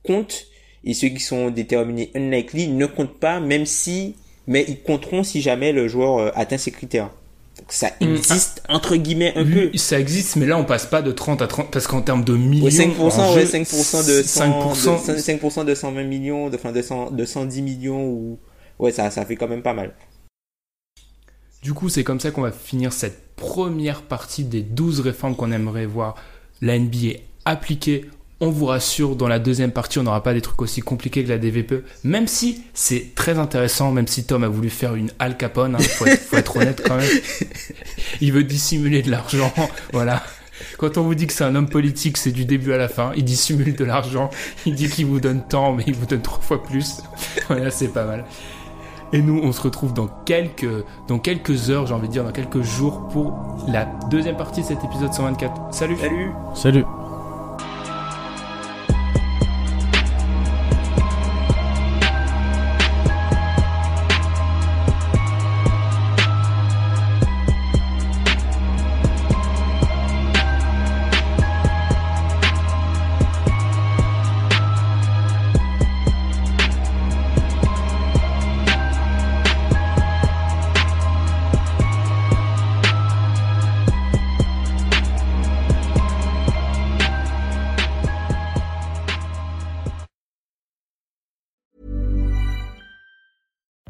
comptent et ceux qui sont déterminés unlikely ne comptent pas, même si, mais ils compteront si jamais le joueur euh, atteint ces critères. Donc ça
Mm.
existe entre guillemets un peu.
Ça existe, mais là on passe pas de 30 à 30 parce qu'en termes de millions,
Ouais, 5%,
en
ouais,
jeu,
5% de 100,
5%,
de, 5% de 120 millions, de, enfin, de, 100, de 110 millions ou, ouais, ça, ça fait quand même pas mal.
Du coup, c'est comme ça qu'on va finir cette première partie des 12 réformes qu'on aimerait voir la NBA appliquer. On vous rassure, dans la deuxième partie, on n'aura pas des trucs aussi compliqués que la DVPE, même si c'est très intéressant, même si Tom a voulu faire une Al Capone, il faut, être- faut être honnête quand même. Il veut dissimuler de l'argent, voilà. Quand on vous dit que c'est un homme politique, c'est du début à la fin. Il dissimule de l'argent, il dit qu'il vous donne tant, mais il vous donne trois fois plus. Voilà, c'est pas mal. Et nous, on se retrouve dans quelques, dans quelques heures, j'ai envie de dire, dans quelques jours pour la deuxième partie de cet épisode 124. Salut
Salut!
Salut.